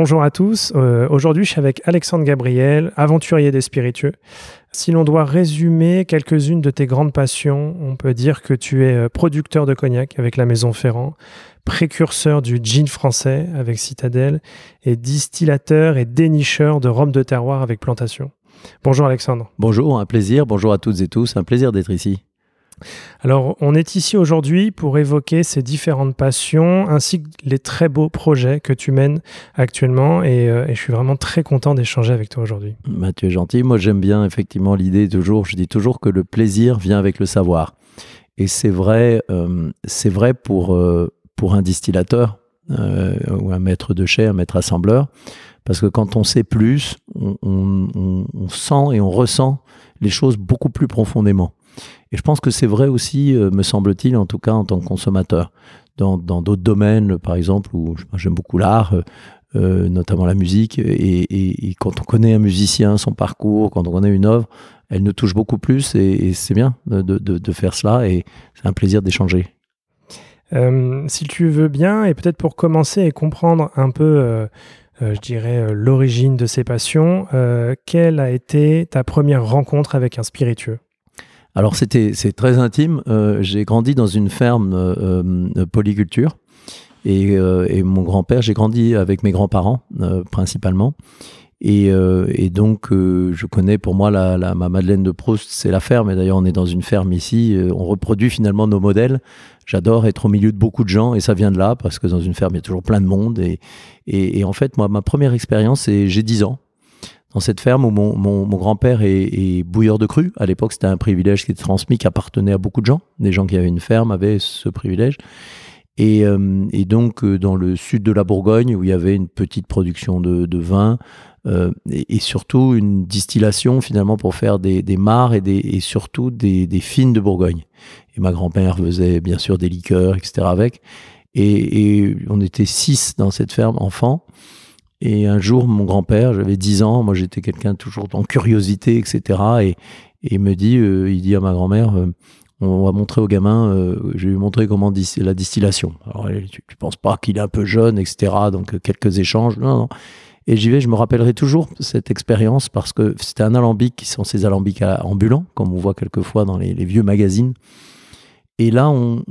Bonjour à tous, euh, aujourd'hui je suis avec Alexandre Gabriel, aventurier des spiritueux. Si l'on doit résumer quelques-unes de tes grandes passions, on peut dire que tu es euh, producteur de cognac avec la Maison Ferrand, précurseur du gin français avec Citadelle et distillateur et dénicheur de rhum de terroir avec Plantation. Bonjour Alexandre. Bonjour, un plaisir. Bonjour à toutes et tous. Un plaisir d'être ici. Alors, on est ici aujourd'hui pour évoquer ces différentes passions ainsi que les très beaux projets que tu mènes actuellement et, euh, je suis vraiment très content d'échanger avec toi aujourd'hui. Bah, tu es gentil. Moi, j'aime bien effectivement l'idée toujours, je dis toujours que le plaisir vient avec le savoir. Et c'est vrai, euh, c'est vrai pour, euh, pour un distillateur ou un maître de chai, un maître assembleur. Parce que quand on sait plus, on sent et on ressent les choses beaucoup plus profondément. Et je pense que c'est vrai aussi, euh, me semble-t-il, en tout cas en tant que consommateur. Dans d'autres domaines, par exemple, où j'aime beaucoup l'art, euh, euh, notamment la musique, et, quand on connaît un musicien, son parcours, quand on connaît une œuvre, elle nous touche beaucoup plus, et, c'est bien de, faire cela, et c'est un plaisir d'échanger. si tu veux bien, et peut-être pour commencer et comprendre un peu, je dirais, l'origine de ces passions, quelle a été ta première rencontre avec un spiritueux? Alors c'était c'est très intime. Euh, j'ai grandi dans une ferme euh, euh, polyculture et, mon grand-père, j'ai grandi avec mes grands-parents principalement. Et, donc, je connais pour moi la, ma Madeleine de Proust, c'est la ferme. Et d'ailleurs, on est dans une ferme ici. on reproduit finalement nos modèles. J'adore être au milieu de beaucoup de gens et ça vient de là parce que dans une ferme, il y a toujours plein de monde. Et, et en fait, moi, ma première expérience, c'est j'ai 10 ans dans cette ferme où mon, grand-père est, bouilleur de cru. À l'époque, c'était un privilège qui était transmis, qui appartenait à beaucoup de gens. Des gens qui avaient une ferme avaient ce privilège. Et, euh, donc, euh, dans le sud de la Bourgogne, où il y avait une petite production de, vin, euh, et, surtout une distillation finalement pour faire des, des mares et, surtout des, fines de Bourgogne. Et ma grand-mère faisait bien sûr des liqueurs, etc. avec. Et on était six dans cette ferme, enfants. Et un jour, mon grand-père, j'avais 10 ans, moi j'étais quelqu'un toujours en curiosité, etc. Et, il me dit, euh, il dit à ma grand-mère, euh, on va montrer aux gamins, euh, je vais lui montrer comment la distillation. Alors tu, ne penses pas qu'il est un peu jeune, etc. Donc quelques échanges, non, non. Et j'y vais, je me rappellerai toujours cette expérience parce que c'était un alambic qui sont ces alambics ambulants, comme on voit quelquefois dans les, vieux magazines. Et là, on,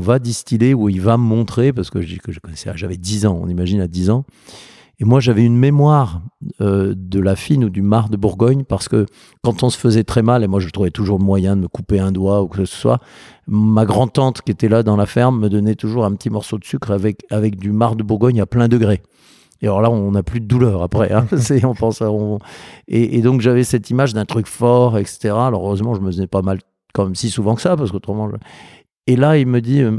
va distiller, ou il va me montrer, parce que j'avais 10 ans, on imagine à 10 ans, et moi, j'avais une mémoire euh, de la fine ou du mar de Bourgogne parce que quand on se faisait très mal, et moi je trouvais toujours le moyen de me couper un doigt ou que ce soit, ma grand-tante qui était là dans la ferme me donnait toujours un petit morceau de sucre avec, avec du mar de Bourgogne à plein degré. Et alors là, on n'a plus de douleur après. Hein. on pense et, donc j'avais cette image d'un truc fort, etc. Alors heureusement, je me faisais pas mal comme si souvent que ça, parce qu'autrement. Et là, il me dit, euh,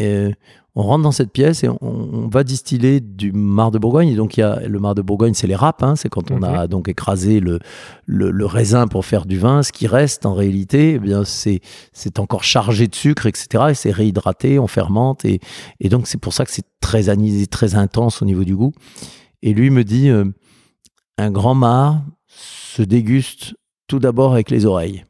euh, on rentre dans cette pièce et on, va distiller du mar de Bourgogne. Et donc, il y a, le mar de Bourgogne, c'est les râpes. Hein. c'est quand on a mhm. donc écrasé le, le, raisin pour faire du vin. Ce qui reste, en réalité, eh bien, c'est, c'est encore chargé de sucre, etc. Et c'est réhydraté, on fermente. Et, et donc, c'est pour ça que c'est très anisé, très intense au niveau du goût. Et lui me dit, euh, un grand mar se déguste tout d'abord avec les oreilles.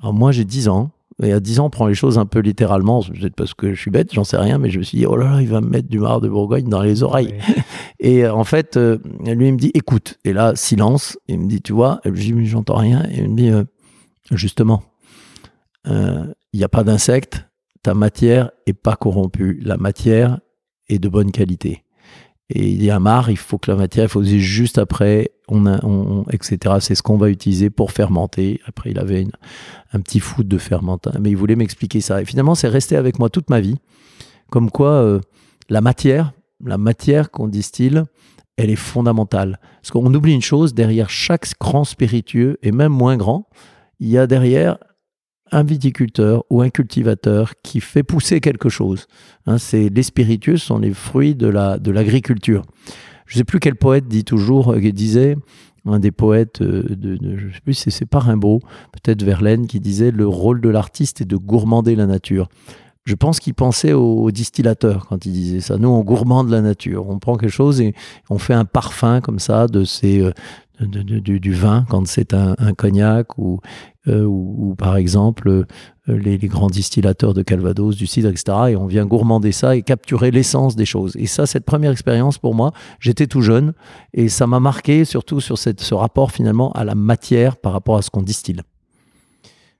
Alors moi, j'ai 10 ans. Et à 10 ans, on prend les choses un peu littéralement, peut-être parce que je suis bête, j'en sais rien, mais je me suis dit, oh là là, il va me mettre du mar de Bourgogne dans les oreilles. Et euh, en fait, euh, lui, il me dit, écoute. Et là, silence. Il me dit, tu vois, je dis, j'entends rien. Et il me dit, euh, justement, il n'y a pas d'insectes, ta matière est pas corrompue. La matière est de bonne qualité. Et il dit, un mar, il faut que la matière, il faut juste après on a, on, etc. C'est ce qu'on va utiliser pour fermenter. Après, il avait un petit foot de fermentin, mais il voulait m'expliquer ça. Et finalement, c'est resté avec moi toute ma vie, comme quoi euh, la matière, la matière qu'on distille, elle est fondamentale. Parce qu'on oublie une chose, derrière chaque grand spiritueux, et même moins grand, il y a derrière un viticulteur ou un cultivateur qui fait pousser quelque chose. Hein, c'est les spiritueux sont les fruits de la de l'agriculture. Je ne sais plus quel poète dit toujours, euh, disait un des poètes euh, je sais plus si c'est pas Rimbaud, peut-être Verlaine, qui disait le rôle de l'artiste est de gourmander la nature. Je pense qu'il pensait au, distillateur quand il disait ça. Nous, on gourmande la nature. On prend quelque chose et on fait un parfum comme ça de ces, du, vin quand c'est un, cognac ou, euh, ou, par exemple euh, les, grands distillateurs de Calvados, du cidre, etc. Et on vient gourmander ça et capturer l'essence des choses. Et ça, cette première expérience pour moi, j'étais tout jeune et ça m'a marqué surtout sur cette, ce rapport finalement à la matière par rapport à ce qu'on distille.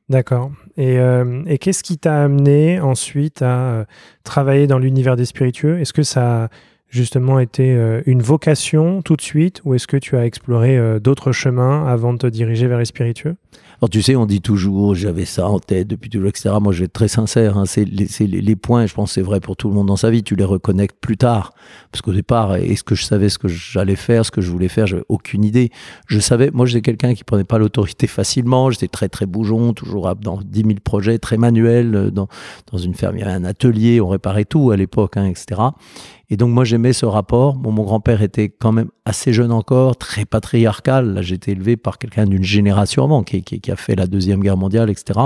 D'accord. Et, euh, et qu'est-ce qui t'a amené ensuite à travailler dans l'univers des spiritueux? Est-ce que ça justement été euh, une vocation tout de suite ou est-ce que tu as exploré euh, d'autres chemins avant de te diriger vers les spiritueux? Alors tu sais, on dit toujours, j'avais ça en tête depuis toujours, etc. Moi, je vais être très sincère. Hein, c'est les, points, je pense c'est vrai pour tout le monde dans sa vie, tu les reconnectes plus tard. Parce qu'au départ, est-ce que je savais ce que j'allais faire, ce que je voulais faire? J'avais aucune idée. Je savais, moi, j'étais quelqu'un qui prenait pas l'autorité facilement. J'étais très, très bougeon, toujours dans 10 000 projets, très manuel. Euh, dans, dans une ferme, un atelier, on réparait tout à l'époque, hein, etc. Et donc moi j'aimais ce rapport. mon grand-père était quand même assez jeune encore, très patriarcal. Là j'étais élevé par quelqu'un d'une génération avant, qui, a fait la Deuxième Guerre mondiale, etc.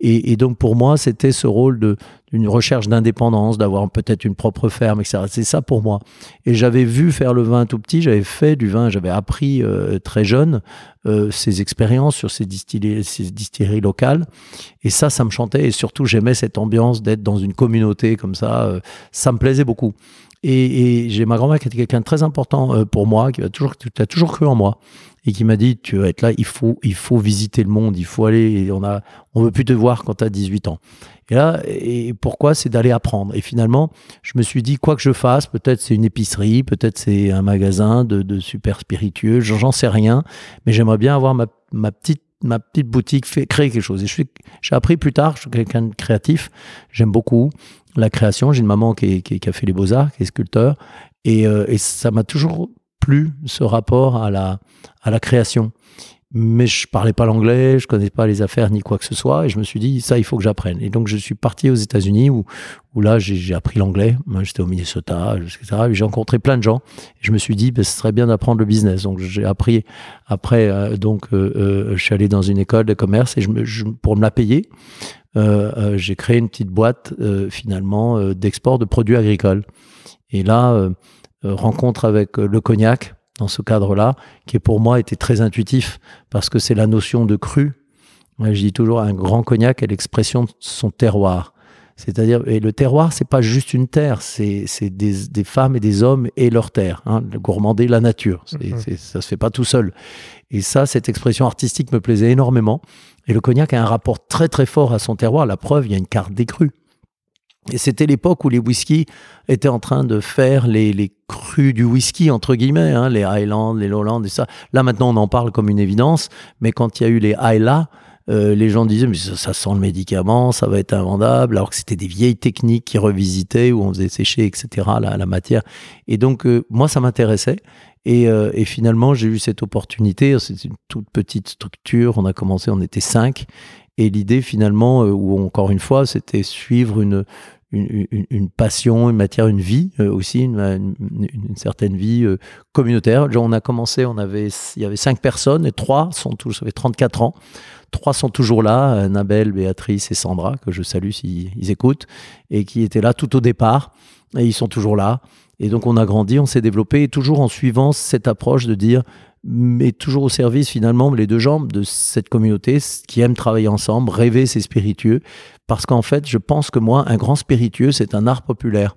Et, donc pour moi, c'était ce rôle de d'une recherche d'indépendance, d'avoir peut-être une propre ferme, etc. C'est ça pour moi. Et j'avais vu faire le vin tout petit, j'avais fait du vin, j'avais appris euh, très jeune euh, ces expériences sur ces, distilleries, ces distilleries locales. Et ça, ça me chantait. Et surtout, j'aimais cette ambiance d'être dans une communauté comme ça. Euh, ça me plaisait beaucoup. Et, j'ai ma grand-mère qui était quelqu'un de très important pour moi, qui a toujours, qui a toujours cru en moi et qui m'a dit tu vas être là, il faut, il faut visiter le monde, il faut aller, on a, on veut plus te voir quand tu as 18 ans. Et là, et pourquoi? C'est d'aller apprendre. Et finalement, je me suis dit, quoi que je fasse, peut-être c'est une épicerie, peut-être c'est un magasin de, super spiritueux, j'en sais rien, mais j'aimerais bien avoir ma, petite ma petite boutique, créer quelque chose. Et j'ai appris plus tard, je suis quelqu'un de créatif, j'aime beaucoup la création. J'ai une maman qui, qui, a fait les beaux-arts, qui est sculpteur, et, euh, et ça m'a toujours plus ce rapport à la, à la création. Mais je parlais pas l'anglais, je connais pas les affaires ni quoi que ce soit, et je me suis dit ça il faut que j'apprenne. Et donc je suis parti aux États-Unis où, où là j'ai appris l'anglais. J'étais au Minnesota, etc. J'ai rencontré plein de gens. Et je me suis dit ben, ce serait bien d'apprendre le business. Donc j'ai appris après euh, donc euh, je suis allé dans une école de commerce et je, me, pour me la payer, j'ai créé une petite boîte finalement d'export de produits agricoles. Et là euh, rencontre avec euh, le cognac dans ce cadre-là, qui pour moi était très intuitif parce que c'est la notion de cru. je dis toujours un grand cognac est l'expression de son terroir. C'est-à-dire, et le terroir, c'est pas juste une terre, c'est des, des, femmes et des hommes et leur terre. Hein, le gourmander la nature, mhm. ça se fait pas tout seul. Et ça, cette expression artistique me plaisait énormément. Et le cognac a un rapport très très fort à son terroir. La preuve, il y a une carte des crus. Et c'était l'époque où les whiskies étaient en train de faire les, les crus du whisky, entre guillemets, hein, les Highlands, les Lowlands et ça. Là, maintenant, on en parle comme une évidence, mais quand il y a eu les Highlands, euh, les gens disaient, mais ça, sent le médicament, ça va être invendable, alors que c'était des vieilles techniques qui revisitaient, où on faisait sécher, etc., la, matière. Et donc, euh, moi, ça m'intéressait. Et, euh, et, finalement, j'ai eu cette opportunité. C'est une toute petite structure. On a commencé, on était cinq. Et l'idée, finalement, où encore une fois, c'était suivre une, passion, une matière, une vie aussi, une, certaine vie communautaire. on a commencé, on avait, il y avait cinq personnes et trois sont tous, ça fait 34 ans. Trois sont toujours là, euh, Nabel, Béatrice et Sandra, que je salue s'ils écoutent, et qui étaient là tout au départ. Et ils sont toujours là. Et donc on a grandi, on s'est développé, et toujours en suivant cette approche de dire mais toujours au service finalement les deux jambes de cette communauté qui aime travailler ensemble, rêver, c'est spiritueux. Parce qu'en fait, je pense que moi, un grand spiritueux, c'est un art populaire.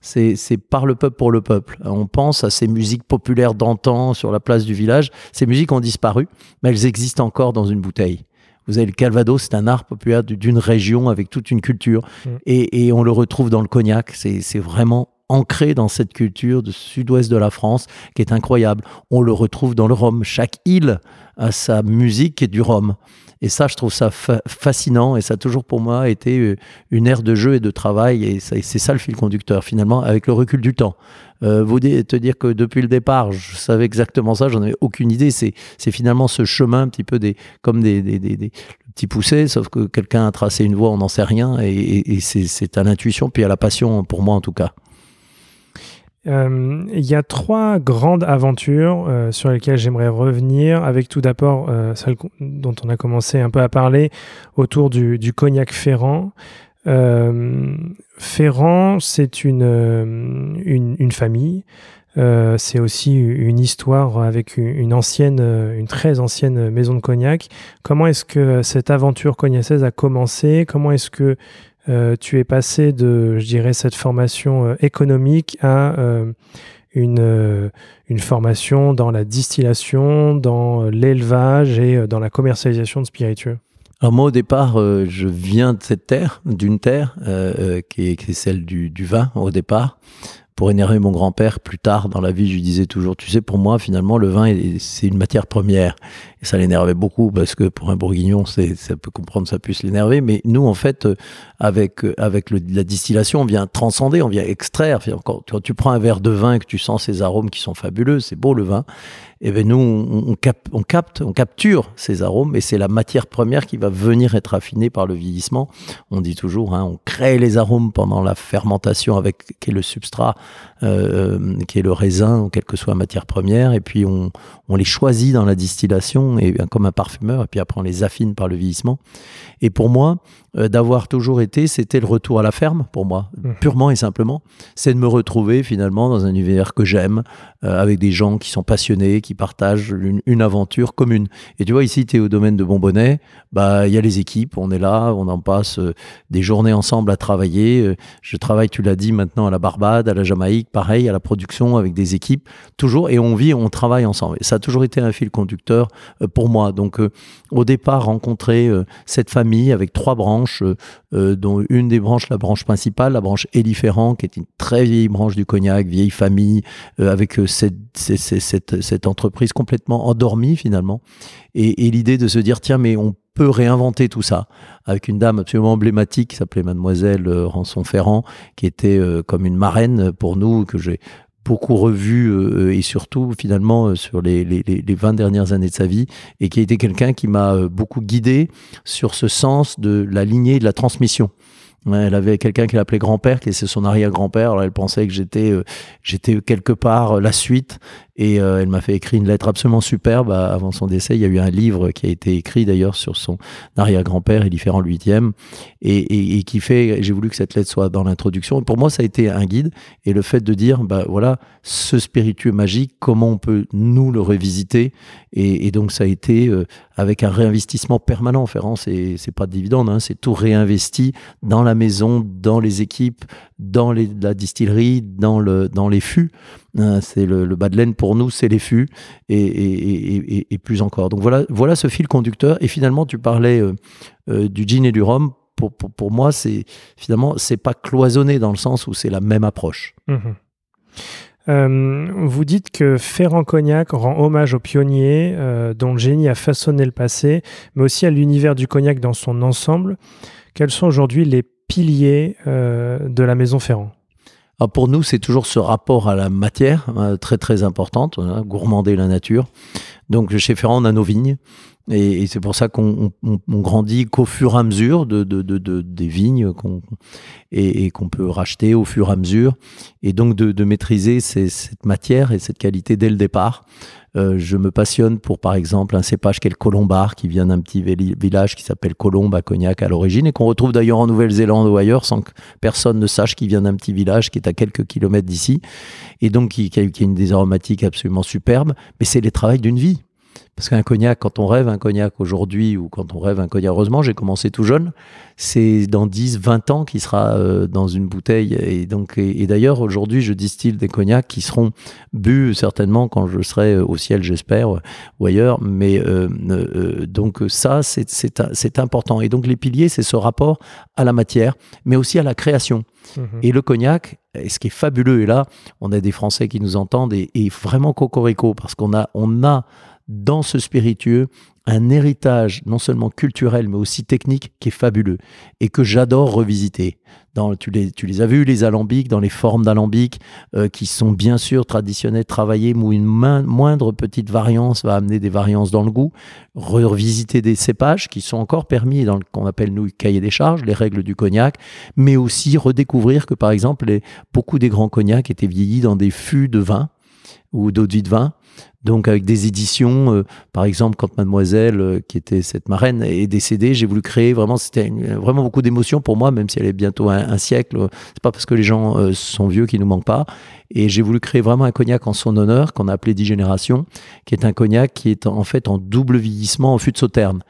C'est par le peuple pour le peuple. On pense à ces musiques populaires d'antan sur la place du village. Ces musiques ont disparu, mais elles existent encore dans une bouteille. Vous avez le Calvados, c'est un art populaire d'une région avec toute une culture. Mm. Et, et, on le retrouve dans le cognac. C'est vraiment ancré dans cette culture du sud-ouest de la France qui est incroyable. On le retrouve dans le Rhum. Chaque île a sa musique et du Rhum. Et ça, je trouve ça fascinant et ça a toujours pour moi été euh, une ère de jeu et de travail et c'est ça le fil conducteur finalement avec le recul du temps. Euh, vous te dire que depuis le départ, je savais exactement ça, j'en avais aucune idée. C'est finalement ce chemin un petit peu des, comme des, des, des, petits poussés, sauf que quelqu'un a tracé une voie, on n'en sait rien et, et c'est à l'intuition puis à la passion pour moi en tout cas. Euh, il y a trois grandes aventures euh, sur lesquelles j'aimerais revenir, avec tout d'abord euh, celle dont on a commencé un peu à parler autour du, cognac Ferrand. Ferrand, c'est une, une, famille. c'est aussi une histoire avec une ancienne, une très ancienne maison de cognac. Comment est-ce que cette aventure cognacaise a commencé? Comment est-ce que euh, tu es passé de, je dirais, cette formation euh, économique à euh, une, une formation dans la distillation, dans l'élevage et dans la commercialisation de spiritueux? Alors moi au départ, je viens de cette terre, d'une terre qui, est, qui, est, celle du, du, vin au départ pour énerver mon grand-père plus tard dans la vie, je lui disais toujours, tu sais, pour moi, finalement, le vin, c'est une matière première. Et ça l'énervait beaucoup parce que pour un bourguignon, ça peut comprendre, ça puisse l'énerver. Mais nous, en fait, euh, avec, euh, avec la distillation, on vient transcender, on vient extraire. Quand, quand tu prends un verre de vin et que tu sens ces arômes qui sont fabuleux, c'est beau le vin et eh ben nous, on, capte, on capture ces arômes, et c'est la matière première qui va venir être affinée par le vieillissement. On dit toujours, hein, on crée les arômes pendant la fermentation avec qui est le substrat, euh, qui est le raisin, ou quelle que soit la matière première, et puis on les choisit dans la distillation, et comme un parfumeur, et puis après on les affine par le vieillissement. Et pour moi, euh, d'avoir toujours été, c'était le retour à la ferme pour moi, mmh. purement et simplement. C'est de me retrouver finalement dans un univers que j'aime, euh, avec des gens qui sont passionnés, qui partagent une, aventure commune. Et tu vois, ici, tu es au domaine de Bonbonnet, bah il y a les équipes, on est là, on en passe euh, des journées ensemble à travailler. je travaille, tu l'as dit, maintenant à la Barbade, à la Jamaïque, pareil, à la production avec des équipes, toujours, et on vit, on travaille ensemble. Et ça a toujours été un fil conducteur pour moi. Donc, au départ, rencontrer cette famille avec trois branches, euh, euh, dont une des branches, la branche principale, la branche Éliférant, qui est une très vieille branche du cognac, vieille famille, euh, avec cette, entreprise complètement endormie finalement. Et, l'idée de se dire, tiens, mais on peut réinventer tout ça avec une dame absolument emblématique qui s'appelait Mademoiselle Rançon Ferrand, qui était comme une marraine pour nous, que j'ai beaucoup revu euh, et surtout finalement euh, sur les, les, les, 20 dernières années de sa vie et qui a été quelqu'un qui m'a euh, beaucoup guidé sur ce sens de la lignée de la transmission. Elle avait quelqu'un qui l'appelait grand-père, qui est son arrière-grand-père. Elle pensait que j'étais quelque part la suite. Et elle m'a fait écrire une lettre absolument superbe avant son décès. Il y a eu un livre qui a été écrit d'ailleurs sur son arrière-grand-père, différent huitième, et, et, et, qui fait. J'ai voulu que cette lettre soit dans l'introduction. Pour moi, ça a été un guide. Et le fait de dire, bah voilà, ce spiritueux magique, comment on peut nous le revisiter. Et, et donc ça a été avec un réinvestissement permanent. Ferrand, c'est c'est pas de dividende, hein, c'est tout réinvesti dans la maison, dans les équipes, dans les, la distillerie, dans le dans les fûts. Hein, c'est le, bas de laine pour nous, c'est les fûts et, plus encore. Donc voilà, voilà ce fil conducteur. Et finalement, tu parlais euh, euh, du gin et du rhum. Pour, moi, c'est finalement c'est pas cloisonné dans le sens où c'est la même approche. Euh, vous dites que Ferrand Cognac rend hommage aux pionniers dont le génie a façonné le passé, mais aussi à l'univers du cognac dans son ensemble. Quels sont aujourd'hui les piliers de la maison Ferrand? Alors pour nous, c'est toujours ce rapport à la matière, hein, très très importante, hein, gourmander la nature. Donc chez Ferrand, on a nos vignes. Et, c'est pour ça qu'on grandit qu'au fur et à mesure de, de, de, des vignes qu'on et, qu'on peut racheter au fur et à mesure. Et donc de, maîtriser cette matière et cette qualité dès le départ. Euh, je me passionne pour, par exemple, un cépage qui est le colombard, qui vient d'un petit village qui s'appelle Colombe à Cognac à l'origine, et qu'on retrouve d'ailleurs en Nouvelle-Zélande ou ailleurs, sans que personne ne sache qu'il vient d'un petit village qui est à quelques kilomètres d'ici, et donc qui, qui, a, qui une des aromatiques absolument superbes. Mais c'est les travaux d'une vie Parce qu'un cognac, quand on rêve un cognac aujourd'hui ou quand on rêve un cognac, heureusement, j'ai commencé tout jeune, c'est dans 10, 20 ans qu'il sera euh, dans une bouteille. Et, donc, et, d'ailleurs, aujourd'hui, je distille des cognacs qui seront bu certainement quand je serai au ciel, j'espère, ou ailleurs. Mais euh, euh, donc ça, c'est important. Et donc les piliers, c'est ce rapport à la matière, mais aussi à la création. Mhm. Et le cognac, et ce qui est fabuleux, et là, on a des Français qui nous entendent, et, et vraiment cocorico, parce qu'on a, on a dans ce spiritueux un héritage non seulement culturel mais aussi technique qui est fabuleux et que j'adore revisiter. Dans, tu, les, tu les as vus, les alambics, dans les formes d'alambics euh, qui sont bien sûr traditionnelles, travaillées, où une moindre petite variance va amener des variances dans le goût. Revisiter des cépages qui sont encore permis dans le qu'on appelle nous cahier des charges, les règles du cognac, mais aussi redécouvrir que par exemple les, beaucoup des grands cognacs étaient vieillis dans des fûts de vin ou d'eau de vie de vin donc avec des éditions, euh, par exemple quand Mademoiselle, euh, qui était cette marraine, est décédée, j'ai voulu créer vraiment, c'était vraiment beaucoup d'émotions pour moi, même si elle est bientôt un, siècle. C'est pas parce que les gens euh, sont vieux qu'ils nous manquent pas. Et j'ai voulu créer vraiment un cognac en son honneur qu'on a appelé 10 générations, qui est un cognac qui est en fait en double vieillissement en fût de sauterne.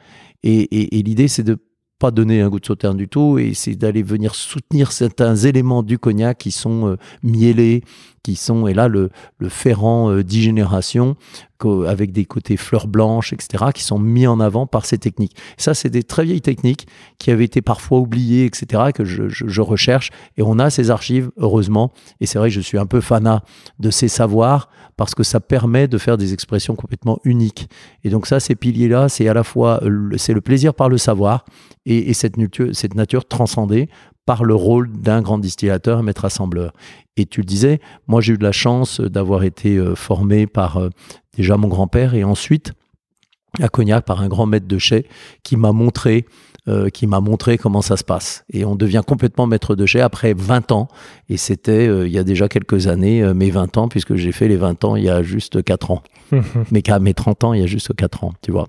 Et, et l'idée, c'est de pas donner un goût de sauterne du tout, et c'est d'aller venir soutenir certains éléments du cognac qui sont euh, miellés, qui sont, et là, le, le ferrant euh, dix générations, avec des côtés fleurs blanches, etc., qui sont mis en avant par ces techniques. Ça, c'est des très vieilles techniques qui avaient été parfois oubliées, etc., que je, recherche, et on a ces archives, heureusement, et c'est vrai que je suis un peu fanat de ces savoirs, parce que ça permet de faire des expressions complètement uniques. Et donc ça, ces piliers-là, c'est à la fois, c'est le plaisir par le savoir, et, cette, nature, cette nature transcendée par le rôle d'un grand distillateur, maître assembleur. Et tu le disais, moi j'ai eu de la chance d'avoir été euh, formé par euh, déjà mon grand-père et ensuite à Cognac par un grand maître de chai qui m'a montré euh, qui m'a montré comment ça se passe. Et on devient complètement maître de chai après 20 ans. Et c'était il y a déjà quelques années, mes 20 ans, puisque j'ai fait les 20 ans il y a juste 4 ans. mais qu'à mes 30 ans, il y a juste 4 ans, tu vois.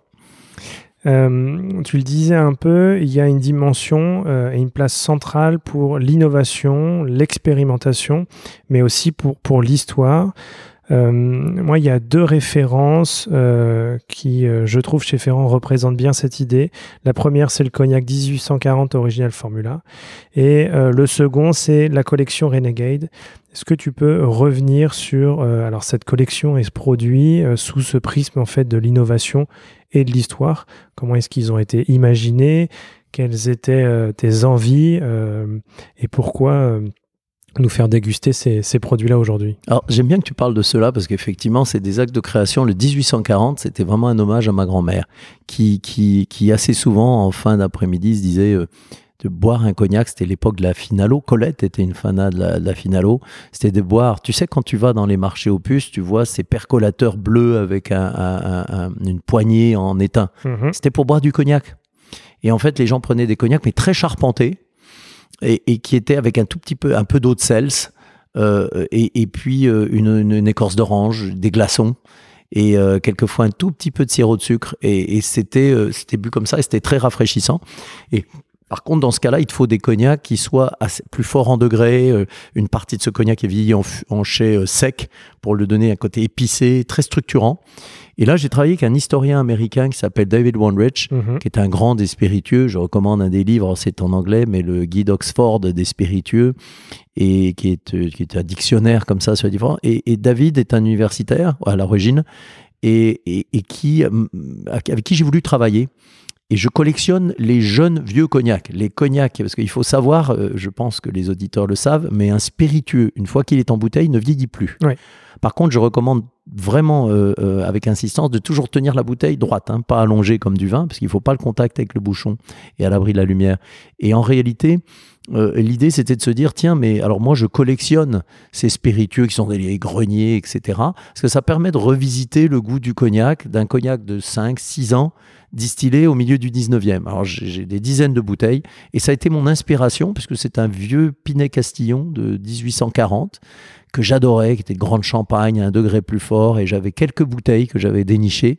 Euh, tu le disais un peu, il y a une dimension euh, et une place centrale pour l'innovation, l'expérimentation, mais aussi pour, pour l'histoire. Euh, moi, il y a deux références qui, je trouve, chez Ferrand représentent bien cette idée. La première, c'est le cognac 1840 Original Formula. Et le second, c'est la collection Renegade. Est-ce que tu peux revenir sur alors cette collection et ce produit sous ce prisme en fait de l'innovation et de l'histoire? Comment est-ce qu'ils ont été imaginés? Quelles étaient euh, tes envies euh, Et pourquoi euh, nous faire déguster ces, produits-là aujourd'hui Alors j'aime bien que tu parles de cela parce qu'effectivement c'est des actes de création. Le 1840 c'était vraiment un hommage à ma grand-mère qui, qui, qui assez souvent en fin d'après-midi se disait de boire un cognac, c'était l'époque de la finalo. Colette était une fanade de la, finalo. C'était de boire. Tu sais, quand tu vas dans les marchés opus, tu vois ces percolateurs bleus avec une poignée en étain. Mhm. C'était pour boire du cognac. Et en fait, les gens prenaient des cognacs, mais très charpentés, et, qui étaient avec un tout petit peu, un peu d'eau de sels, euh, et, puis euh, une, écorce d'orange, des glaçons et euh, quelquefois un tout petit peu de sirop de sucre et, c'était c'était bu comme ça et c'était très rafraîchissant. Et par contre, dans ce cas-là, il te faut des cognacs qui soient assez, plus forts en degré. Euh, une partie de ce cognac est vieilli en, en chai euh, sec pour le donner un côté épicé, très structurant. Et là, j'ai travaillé avec un historien américain qui s'appelle David Wondrich, mhm. qui est un grand des spiritueux. Je recommande un des livres, c'est en anglais, mais le guide Oxford des spiritueux, et qui est, euh, qui est un dictionnaire comme ça sur les différents. Et, et David est un universitaire à l'origine et, et, et, qui, avec qui j'ai voulu travailler. Et je collectionne les jeunes vieux cognacs, les cognacs, parce qu'il faut savoir, euh, je pense que les auditeurs le savent, mais un spiritueux, une fois qu'il est en bouteille, ne vieillit plus. Par contre, je recommande vraiment euh, euh, avec insistance de toujours tenir la bouteille droite, hein, pas allongée comme du vin, parce qu'il ne faut pas le contact avec le bouchon et à l'abri de la lumière. Et en réalité, l'idée c'était de se dire, tiens, mais alors moi je collectionne ces spiritueux qui sont des greniers, etc. Parce que ça permet de revisiter le goût du cognac, d'un cognac de 5, 6 ans distillé au milieu du 19e. Alors j'ai des dizaines de bouteilles et ça a été mon inspiration puisque c'est un vieux Pinet Castillon de 1840 que j'adorais, qui était de grande champagne à un degré plus fort et j'avais quelques bouteilles que j'avais dénichées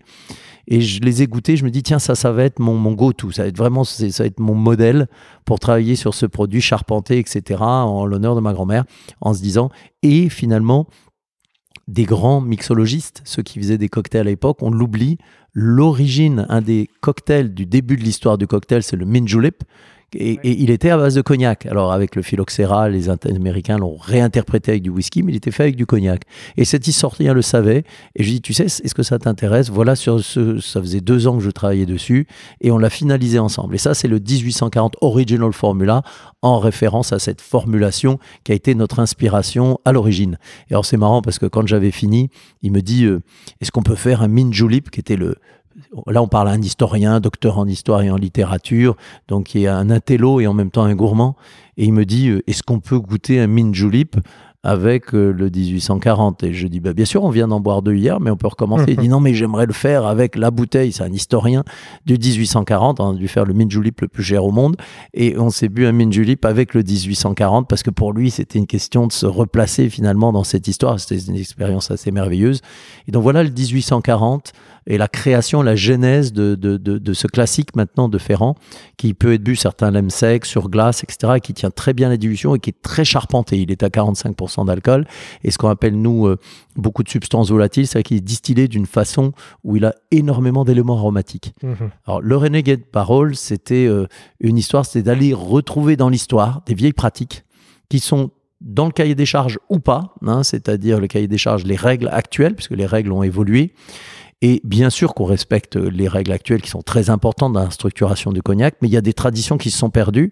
et je les ai goûtées. Je me dis tiens ça ça va être mon, mon go-to, ça va être vraiment ça va être mon modèle pour travailler sur ce produit charpenté etc. en l'honneur de ma grand-mère en se disant et finalement des grands mixologistes, ceux qui faisaient des cocktails à l'époque, on l'oublie. L'origine, un des cocktails du début de l'histoire du cocktail, c'est le mint julep, et, il était à base de cognac. Alors avec le phylloxéra, les Américains l'ont réinterprété avec du whisky, mais il était fait avec du cognac. Et cet historien le savait. Et je lui dis, tu sais, est-ce que ça t'intéresse? Voilà, sur ce, ça faisait deux ans que je travaillais dessus, et on l'a finalisé ensemble. Et ça, c'est le 1840 Original Formula, en référence à cette formulation qui a été notre inspiration à l'origine. Et alors c'est marrant parce que quand j'avais fini, il me dit, euh, est-ce qu'on peut faire un min julep, qui était le Là, on parle à un historien, docteur en histoire et en littérature, donc qui est un intello et en même temps un gourmand. Et il me dit euh, Est-ce qu'on peut goûter un min julep avec euh, le 1840. Et je dis, bah, bien sûr, on vient d'en boire deux hier, mais on peut recommencer. Il dit, non, mais j'aimerais le faire avec la bouteille. C'est un historien du 1840. On a dû faire le mint julep le plus cher au monde. Et on s'est bu un mint julep avec le 1840 parce que pour lui, c'était une question de se replacer finalement dans cette histoire. C'était une expérience assez merveilleuse. Et donc voilà le 1840 et la création, la genèse de, de, de, ce classique maintenant de Ferrand, qui peut être bu, certains l'aiment sec, sur glace, etc., et qui tient très bien la dilution et qui est très charpenté. Il est à 45% d'alcool, et ce qu'on appelle, nous, euh, beaucoup de substances volatiles, c'est qu'il est distillé d'une façon où il a énormément d'éléments aromatiques. Mhm. Alors, le Renegade Parole, c'était euh, une histoire, c'était d'aller retrouver dans l'histoire des vieilles pratiques qui sont dans le cahier des charges ou pas, hein, c'est-à-dire le cahier des charges, les règles actuelles, puisque les règles ont évolué, et bien sûr qu'on respecte les règles actuelles qui sont très importantes dans la structuration du cognac, mais il y a des traditions qui se sont perdues.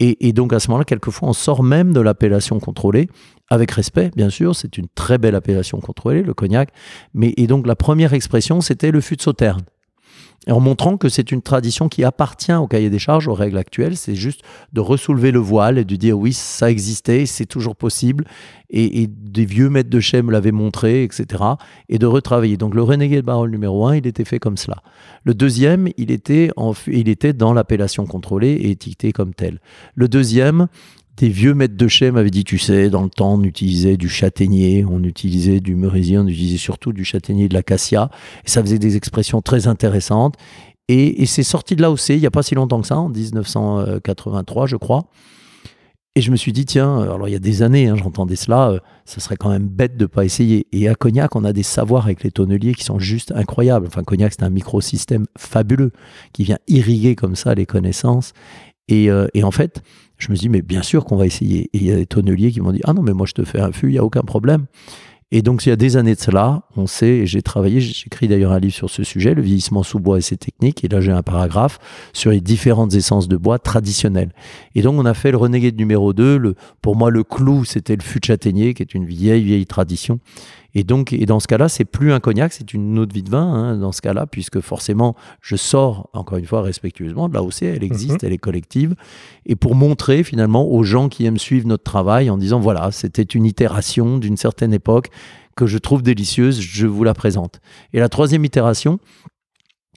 Et, donc à ce moment-là, quelquefois, on sort même de l'appellation contrôlée, avec respect, bien sûr. C'est une très belle appellation contrôlée, le cognac. Mais, et donc la première expression, c'était le fût de sauterne en montrant que c'est une tradition qui appartient au cahier des charges, aux règles actuelles. C'est juste de ressoulever le voile et de dire oui, ça existait, c'est toujours possible. Et, des vieux maîtres de chais me l'avaient montré, etc. Et de retravailler. Donc le Renegade Barrel numéro 1, il était fait comme cela. Le deuxième, il était, il était dans l'appellation contrôlée et étiqueté comme tel. Le deuxième, des vieux maîtres de chais m'avaient dit, tu sais, dans le temps, on utilisait du châtaignier, on utilisait du merisier, on utilisait surtout du châtaignier de l'acacia. Et ça faisait des expressions très intéressantes. Et, c'est sorti de là aussi, il n'y a pas si longtemps que ça, en 1983, je crois. Et je me suis dit, tiens, alors il y a des années, hein, j'entendais cela, euh, ça serait quand même bête de ne pas essayer. Et à Cognac, on a des savoirs avec les tonneliers qui sont juste incroyables. Enfin, Cognac, c'est un microsystème fabuleux qui vient irriguer comme ça les connaissances. Et, euh, et en fait, je me dis, mais bien sûr qu'on va essayer. Et il y a des tonneliers qui m'ont dit, ah non, mais moi je te fais un fût, il n'y a aucun problème. Et donc, il y a des années de cela, on sait, j'ai travaillé, j'ai écrit d'ailleurs un livre sur ce sujet, le vieillissement sous bois et ses techniques, et là j'ai un paragraphe sur les différentes essences de bois traditionnelles. Et donc, on a fait le Renegade numéro 2, le, pour moi, le clou, c'était le fût de châtaignier, qui est une vieille, vieille tradition. Et donc, et dans ce cas-là, c'est plus un cognac, c'est une eau de vie de vin, hein, dans ce cas-là, puisque forcément, je sors, encore une fois, respectueusement de la OC, elle existe, mhm. elle est collective, et pour montrer finalement aux gens qui aiment suivre notre travail en disant, voilà, c'était une itération d'une certaine époque que je trouve délicieuse, je vous la présente. Et la troisième itération,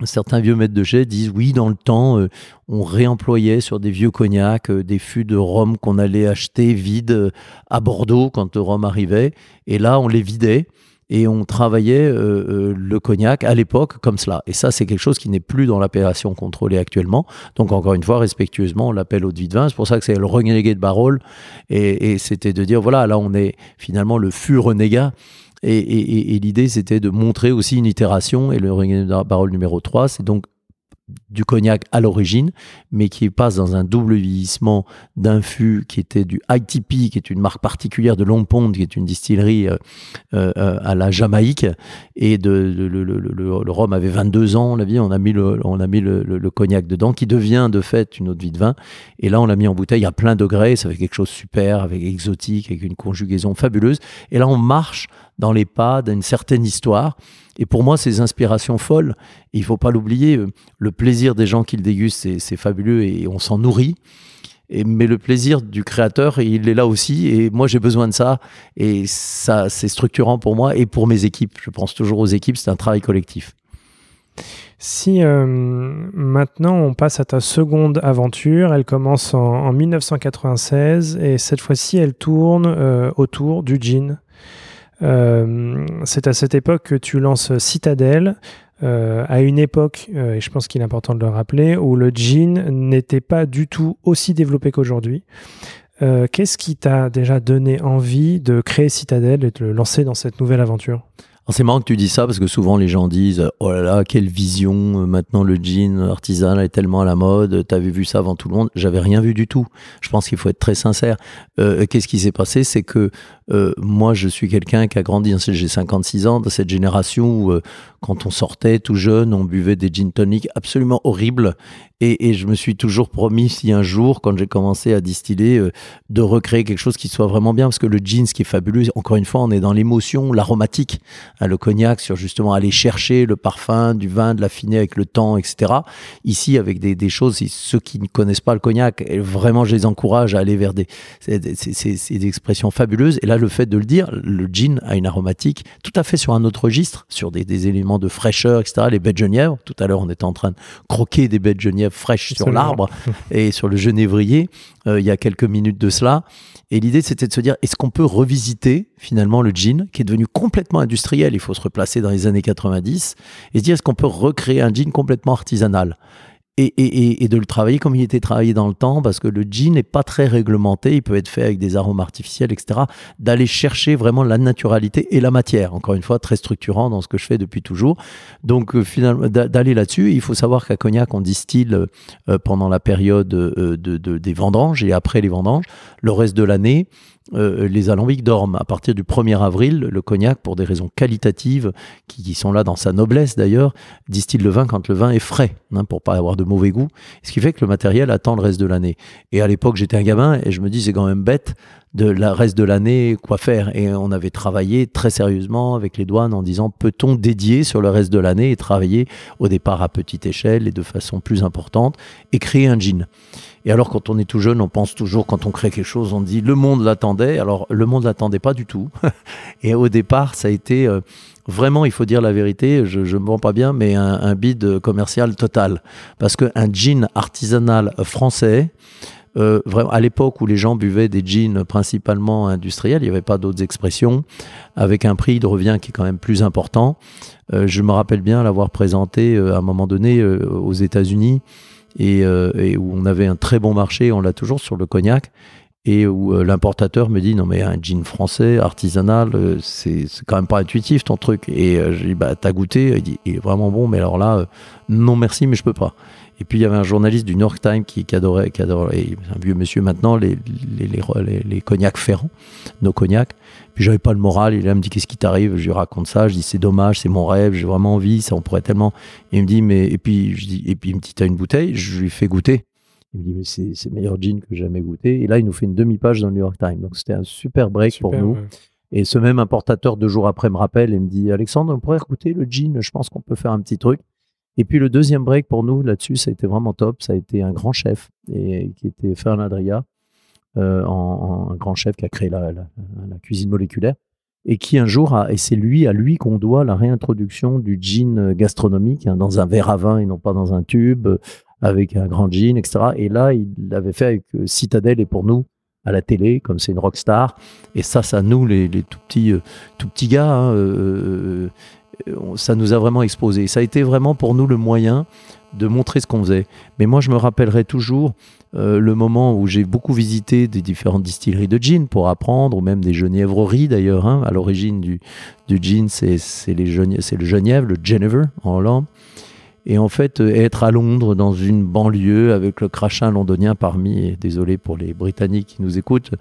Certains vieux maîtres de chais disent oui, dans le temps, euh, on réemployait sur des vieux cognacs euh, des fûts de rhum qu'on allait acheter vides euh, à Bordeaux quand Rome arrivait. Et là, on les vidait et on travaillait le cognac à l'époque comme cela. Et ça, c'est quelque chose qui n'est plus dans l'appellation contrôlée actuellement. Donc, encore une fois, respectueusement, on l'appelle eau de vie vin. C'est pour ça que c'est le renégat de Barol. Et, et c'était de dire voilà, là, on est finalement le fût renégat et, l'idée, c'était de montrer aussi une itération. Et le parole numéro 3, c'est donc du cognac à l'origine, mais qui passe dans un double vieillissement d'un fût qui était du ITP, qui est une marque particulière de Long Pond, qui est une distillerie euh, euh, à la Jamaïque. Et de, le, rhum avait 22 ans, on a mis, le, on a mis le, cognac dedans, qui devient de fait une de vie de vin. Et là, on l'a mis en bouteille à plein degrés, ça fait quelque chose de super, avec exotique, avec une conjugaison fabuleuse. Et là, on marche dans les pas d'une certaine histoire. Et pour moi, ces inspirations folles, il faut pas l'oublier, euh, le plaisir des gens qui le dégustent, c'est fabuleux et on s'en nourrit. Mais le plaisir du créateur, il est là aussi. Et moi, j'ai besoin de ça. Et ça, c'est structurant pour moi et pour mes équipes. Je pense toujours aux équipes, c'est un travail collectif. Si euh, maintenant on passe à ta seconde aventure, elle commence en, 1996 et cette fois-ci elle tourne euh, autour du jean. Euh, c'est à cette époque que tu lances Citadel, euh, à une époque, euh, et je pense qu'il est important de le rappeler, où le jean n'était pas du tout aussi développé qu'aujourd'hui. Qu'est-ce qui t'a déjà donné envie de créer Citadel et de le lancer dans cette nouvelle aventure? C'est marrant que tu dis ça parce que souvent les gens disent oh là là quelle vision euh, maintenant le jean artisanal est tellement à la mode t'avais vu ça avant tout le monde j'avais rien vu du tout je pense qu'il faut être très sincère euh, qu'est-ce qui s'est passé c'est que euh, moi je suis quelqu'un qui a grandi j'ai 56 ans dans cette génération où quand on sortait tout jeune on buvait des gin tonic absolument horribles et, et, je me suis toujours promis si un jour, quand j'ai commencé à distiller, de recréer quelque chose qui soit vraiment bien. Parce que le gin, ce qui est fabuleux, encore une fois, on est dans l'émotion, l'aromatique. Hein, le cognac, sur justement aller chercher le parfum du vin, de l'affiner avec le temps, etc. Ici, avec des, des, choses, ceux qui ne connaissent pas le cognac, vraiment, je les encourage à aller vers des, c'est, des expressions fabuleuses. Et là, le fait de le dire, le gin a une aromatique tout à fait sur un autre registre, sur des, des éléments de fraîcheur, etc. Les baies de Genièvre, tout à l'heure, on était en train de croquer des baies de Genièvre fraîche sur l'arbre et sur le genévrier euh, il y a quelques minutes de cela. Et l'idée, c'était de se dire, est-ce qu'on peut revisiter finalement le jean, qui est devenu complètement industriel, il faut se replacer dans les années 90, et se dire, est-ce qu'on peut recréer un jean complètement artisanal? Et, de le travailler comme il était travaillé dans le temps, parce que le gin n'est pas très réglementé, il peut être fait avec des arômes artificiels, etc. D'aller chercher vraiment la naturalité et la matière, encore une fois, très structurant dans ce que je fais depuis toujours. Donc euh, finalement, d'aller là-dessus, il faut savoir qu'à Cognac, on distille euh, pendant la période euh, de, des vendanges et après les vendanges, le reste de l'année, les alambics dorment. À partir du 1er avril, le cognac, pour des raisons qualitatives, qui, sont là dans sa noblesse d'ailleurs, distille le vin quand le vin est frais, hein, pour pas avoir de mauvais goût. Ce qui fait que le matériel attend le reste de l'année. Et à l'époque, j'étais un gamin et je me dis, c'est quand même bête de la reste de l'année quoi faire. Et on avait travaillé très sérieusement avec les douanes en disant, peut-on dédier sur le reste de l'année et travailler au départ à petite échelle et de façon plus importante et créer un jean? Et alors, quand on est tout jeune, on pense toujours, quand on crée quelque chose, on dit le monde l'attendait. Alors, le monde l'attendait pas du tout. et au départ, ça a été euh, vraiment, il faut dire la vérité, je ne me rends pas bien, mais un, un bid commercial total. Parce qu'un jean artisanal français, euh, à l'époque où les gens buvaient des jeans principalement industriels, il n'y avait pas d'autres expressions, avec un prix de revient qui est quand même plus important. Euh, je me rappelle bien l'avoir présenté à un moment donné aux États-Unis euh, et, où on avait un très bon marché, on l'a toujours sur le cognac, et où euh, l'importateur me dit non mais un gin français artisanal, euh, c'est quand même pas intuitif ton truc. Et je lui dis bah t'as goûté, il dit il est vraiment bon, mais alors là non merci, mais je peux pas. Et puis il y avait un journaliste du New York Times qui, adorait, qui adorait, un vieux monsieur maintenant, les, les, les, les, cognacs ferrants, nos cognacs. Puis j'avais pas le moral, il me dit qu'est-ce qui t'arrive, je lui raconte ça, je dis c'est dommage, c'est mon rêve, j'ai vraiment envie, ça on pourrait tellement. Et il me dit mais et puis je dis et puis il me dit t'as une bouteille, je lui fais goûter. Il me dit mais c'est c'est le meilleur gin que j'ai jamais goûté. Et là il nous fait une demi page dans le New York Times, donc c'était un super break pour nous. Et ce même importateur deux jours après me rappelle et me dit Alexandre on pourrait écouter le gin, je pense qu'on peut faire un petit truc. Et puis le deuxième break pour nous là-dessus, ça a été vraiment top. Ça a été un grand chef et, qui était Fernand Adria, euh, un grand chef qui a créé la, cuisine moléculaire et qui un jour a, et c'est lui à lui qu'on doit la réintroduction du gin gastronomique hein, dans un verre à vin et non pas dans un tube avec un grand gin, etc. Et là, il l'avait fait avec euh, Citadel et pour nous à la télé, comme c'est une rockstar. Et ça, ça nous, les, tout petits, euh, tout petits gars, hein, euh, ça nous a vraiment exposé. Ça a été vraiment pour nous le moyen de montrer ce qu'on faisait. Mais moi, je me rappellerai toujours euh, le moment où j'ai beaucoup visité des différentes distilleries de gin pour apprendre, ou même des genièvreries d'ailleurs. Hein. À l'origine du, gin, c'est le genièvre, le Genever en Hollande. Et en fait, euh, être à Londres, dans une banlieue, avec le crachin londonien parmi, désolé pour les Britanniques qui nous écoutent,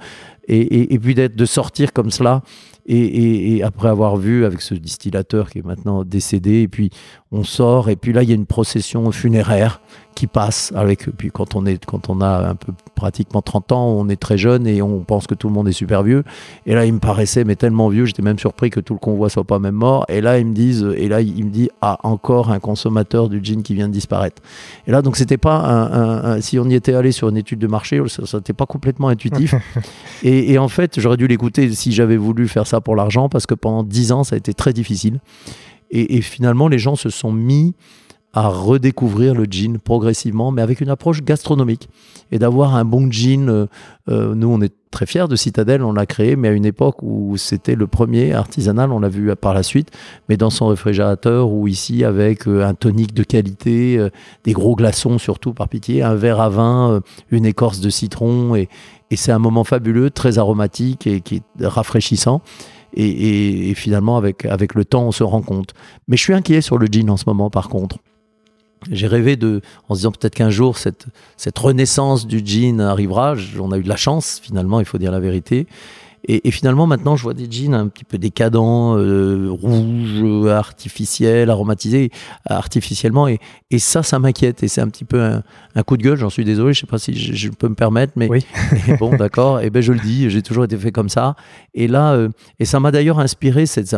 et, et puis d'être de sortir comme cela et, après avoir vu avec ce distillateur qui est maintenant décédé, et puis on sort, et puis là il y a une procession funéraire qui passe avec. Puis quand on est, quand on a un peu pratiquement 30 ans, on est très jeune et on pense que tout le monde est super vieux. Et là, il me paraissait mais tellement vieux, j'étais même surpris que tout le convoi soit pas même mort. Et là, ils me disent, et là, il me dit, ah encore un consommateur du gin qui vient de disparaître. Et là, donc c'était pas un, si on y était allé sur une étude de marché, ça n'était pas complètement intuitif. et, et en fait, j'aurais dû l'écouter si j'avais voulu faire ça pour l'argent, parce que pendant 10 ans, ça a été très difficile. Et, et finalement, les gens se sont mis à redécouvrir le gin progressivement, mais avec une approche gastronomique. Et d'avoir un bon gin, euh, euh, nous on est très fiers de Citadel, on l'a créé, mais à une époque où c'était le premier artisanal, on l'a vu par la suite, mais dans son réfrigérateur ou ici avec euh, un tonique de qualité, des gros glaçons surtout par pitié, un verre à vin, une écorce de citron, et, c'est un moment fabuleux, très aromatique et qui est rafraîchissant. Et, et, finalement, avec, avec le temps, on se rend compte. Mais je suis inquiet sur le gin en ce moment, par contre. J'ai rêvé de, en se disant peut-être qu'un jour cette, cette renaissance du jean arrivera. On a eu de la chance finalement, il faut dire la vérité. Et, finalement, maintenant, je vois des jeans un petit peu décadents, euh, rouges, artificiels, aromatisés artificiellement. Et, et ça, ça m'inquiète. Et c'est un petit peu un, coup de gueule. J'en suis désolé. Je sais pas si je, peux me permettre, mais oui. bon, d'accord. Et ben, je le dis. J'ai toujours été fait comme ça. Et là, euh, et ça m'a d'ailleurs inspiré cette,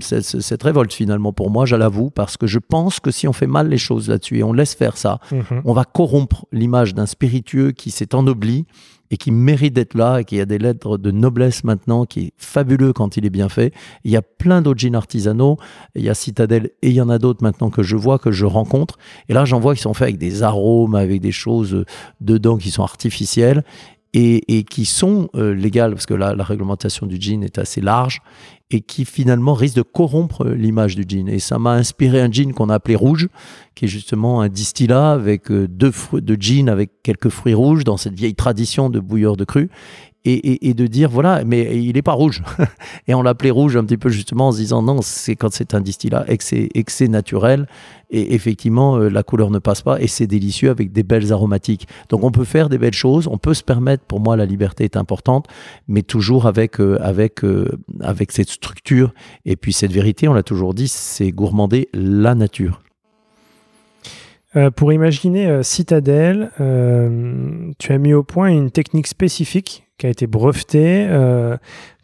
cette, révolte finalement pour moi, je l'avoue, parce que je pense que si on fait mal les choses là-dessus et on laisse faire ça, mhm. on va corrompre l'image d'un spiritueux qui s'est ennobli et qui mérite d'être là et qui a des lettres de noblesse maintenant, qui est fabuleux quand il est bien fait. Il y a plein d'autres jeans artisanaux, il y a Citadel et il y en a d'autres maintenant que je vois, que je rencontre. Et là, j'en vois qui sont faits avec des arômes, avec des choses dedans qui sont artificielles et, qui sont euh, légales, parce que la, réglementation du jean est assez large, et qui finalement risque de corrompre l'image du gin. Et ça m'a inspiré un gin qu'on a appelé rouge, qui est justement un distillat avec euh, deux fruits de gin avec quelques fruits rouges dans cette vieille tradition de bouilleur de cru et, de dire voilà, mais il n'est pas rouge. et on l'appelait rouge un petit peu justement en se disant non, c'est quand c'est un distillat et que c'est naturel. Et effectivement, euh, la couleur ne passe pas et c'est délicieux avec des belles aromatiques. Donc on peut faire des belles choses, on peut se permettre, pour moi la liberté est importante, mais toujours avec, euh, avec, euh, avec cette structure et puis cette vérité, on l'a toujours dit, c'est gourmander la nature. pour imaginer Citadel, tu as mis au point une technique spécifique qui a été breveté, euh,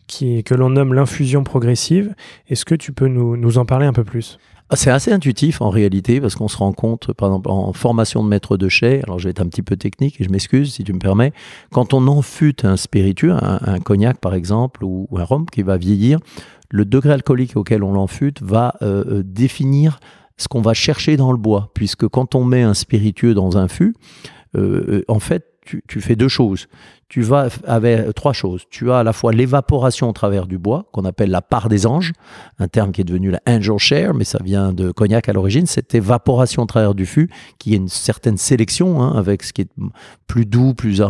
qui, que l'on nomme l'infusion progressive. Est-ce que tu peux nous, nous en parler un peu plus? Ah, c'est assez intuitif en réalité parce qu'on se rend compte, par exemple en formation de maître de chai, alors je vais être un petit peu technique et je m'excuse si tu me permets, quand on enfute un spiritueux, un, cognac par exemple ou, un rhum qui va vieillir, le degré alcoolique auquel on l'enfute va euh, euh, définir ce qu'on va chercher dans le bois, puisque quand on met un spiritueux dans un fût, en fait, tu, fais deux choses tu vas avec trois choses. Tu as à la fois l'évaporation au travers du bois, qu'on appelle la part des anges, un terme qui est devenu la angel share, mais ça vient de cognac à l'origine. Cette évaporation au travers du fût, qui est une certaine sélection, hein, avec ce qui est plus doux, plus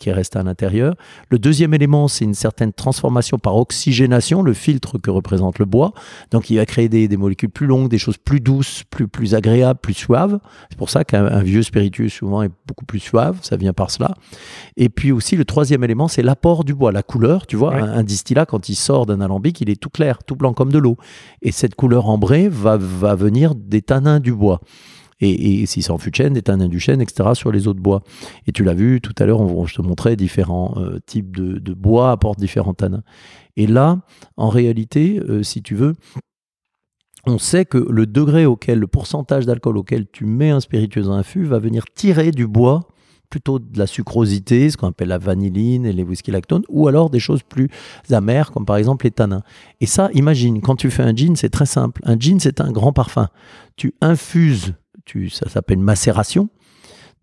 qui reste à l'intérieur. Le deuxième élément, c'est une certaine transformation par oxygénation, le filtre que représente le bois. Donc, il va créer des, molécules plus longues, des choses plus douces, plus, plus agréables, plus suaves. C'est pour ça qu'un vieux spiritueux, souvent, est beaucoup plus suave. Ça vient par cela. Et puis, aussi le troisième élément, c'est l'apport du bois, la couleur. Tu vois, un, distillat, quand il sort d'un alambic, il est tout clair, tout blanc comme de l'eau. Et cette couleur ambrée va, va venir des tanins du bois. Et, si c'est en fût de chêne, des tanins du chêne, etc., sur les autres bois. Et tu l'as vu tout à l'heure, je te montrais différents euh, types de, bois apportent différents tanins. Et là, en réalité, euh, si tu veux, on sait que le degré auquel, le pourcentage d'alcool auquel tu mets un spiritueux dans un fût va venir tirer du bois plutôt de la sucrosité, ce qu'on appelle la vanilline et les whisky lactone, ou alors des choses plus amères, comme par exemple les tanins. Et ça, imagine, quand tu fais un gin, c'est très simple. Un gin, c'est un grand parfum. Tu infuses, ça s'appelle macération,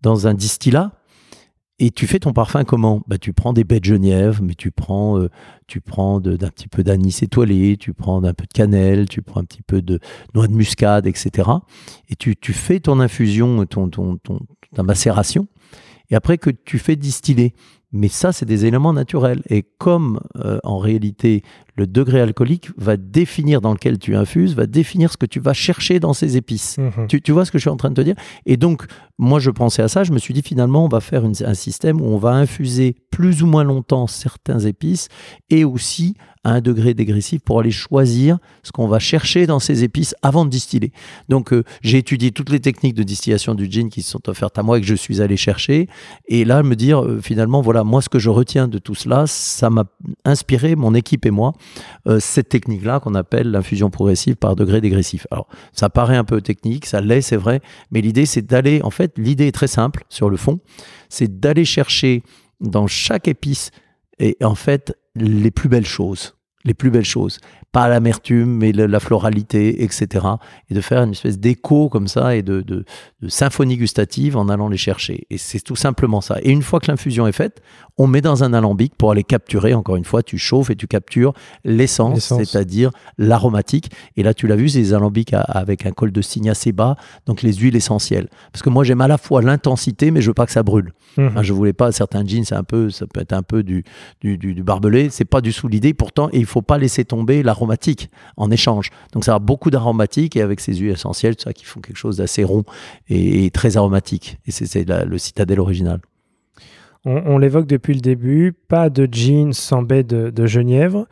dans un distillat, et tu fais ton parfum comment? Bah, Tu prends des baies de genièvre, mais tu prends, euh, tu prends d'un petit peu d'anis étoilé, tu prends un peu de cannelle, tu prends un petit peu de noix de muscade, etc. Et tu, fais ton infusion, ton, ta macération et après que tu fais distiller. Mais ça, c'est des éléments naturels. Et comme euh, en réalité, le degré alcoolique va définir dans lequel tu infuses, va définir ce que tu vas chercher dans ces épices. Mhm. Tu, tu, vois ce que je suis en train de te dire? Et donc, moi, je pensais à ça. Je me suis dit, finalement, on va faire un système où on va infuser plus ou moins longtemps certains épices et aussi à un degré dégressif pour aller choisir ce qu'on va chercher dans ces épices avant de distiller. Donc euh, j'ai étudié toutes les techniques de distillation du gin qui se sont offertes à moi et que je suis allé chercher. Et là, me dire euh, finalement, voilà, moi ce que je retiens de tout cela, ça m'a inspiré, mon équipe et moi, euh, cette technique-là qu'on appelle l'infusion progressive par degré dégressif. Alors ça paraît un peu technique, ça l'est, c'est vrai, mais l'idée c'est d'aller, en fait, l'idée est très simple sur le fond, c'est d'aller chercher dans chaque épice et en fait les plus belles choses les plus belles choses. pas l'amertume, mais la floralité, etc. Et de faire une espèce d'écho comme ça et de, de, symphonie gustative en allant les chercher. Et c'est tout simplement ça. Et une fois que l'infusion est faite, on met dans un alambic pour aller capturer, encore une fois, tu chauffes et tu captures l'essence, c'est-à-dire l'aromatique. Et là, tu l'as vu, c'est des alambics avec un col de cygne assez bas, donc les huiles essentielles. Parce que moi, j'aime à la fois l'intensité, mais je veux pas que ça brûle. Je mhm. je voulais pas, certains jeans, c'est un peu, ça peut être un peu du, du, du, du barbelé, c'est pas du sous l'idée. Pourtant, il faut pas laisser tomber l'aromatique en échange. Donc, ça a beaucoup d'aromatiques et avec ces huiles essentielles, ça qui font quelque chose d'assez rond et, très aromatique. Et c'est le citadelle original. On, l'évoque depuis le début, pas de jeans sans baie de, de Genièvre.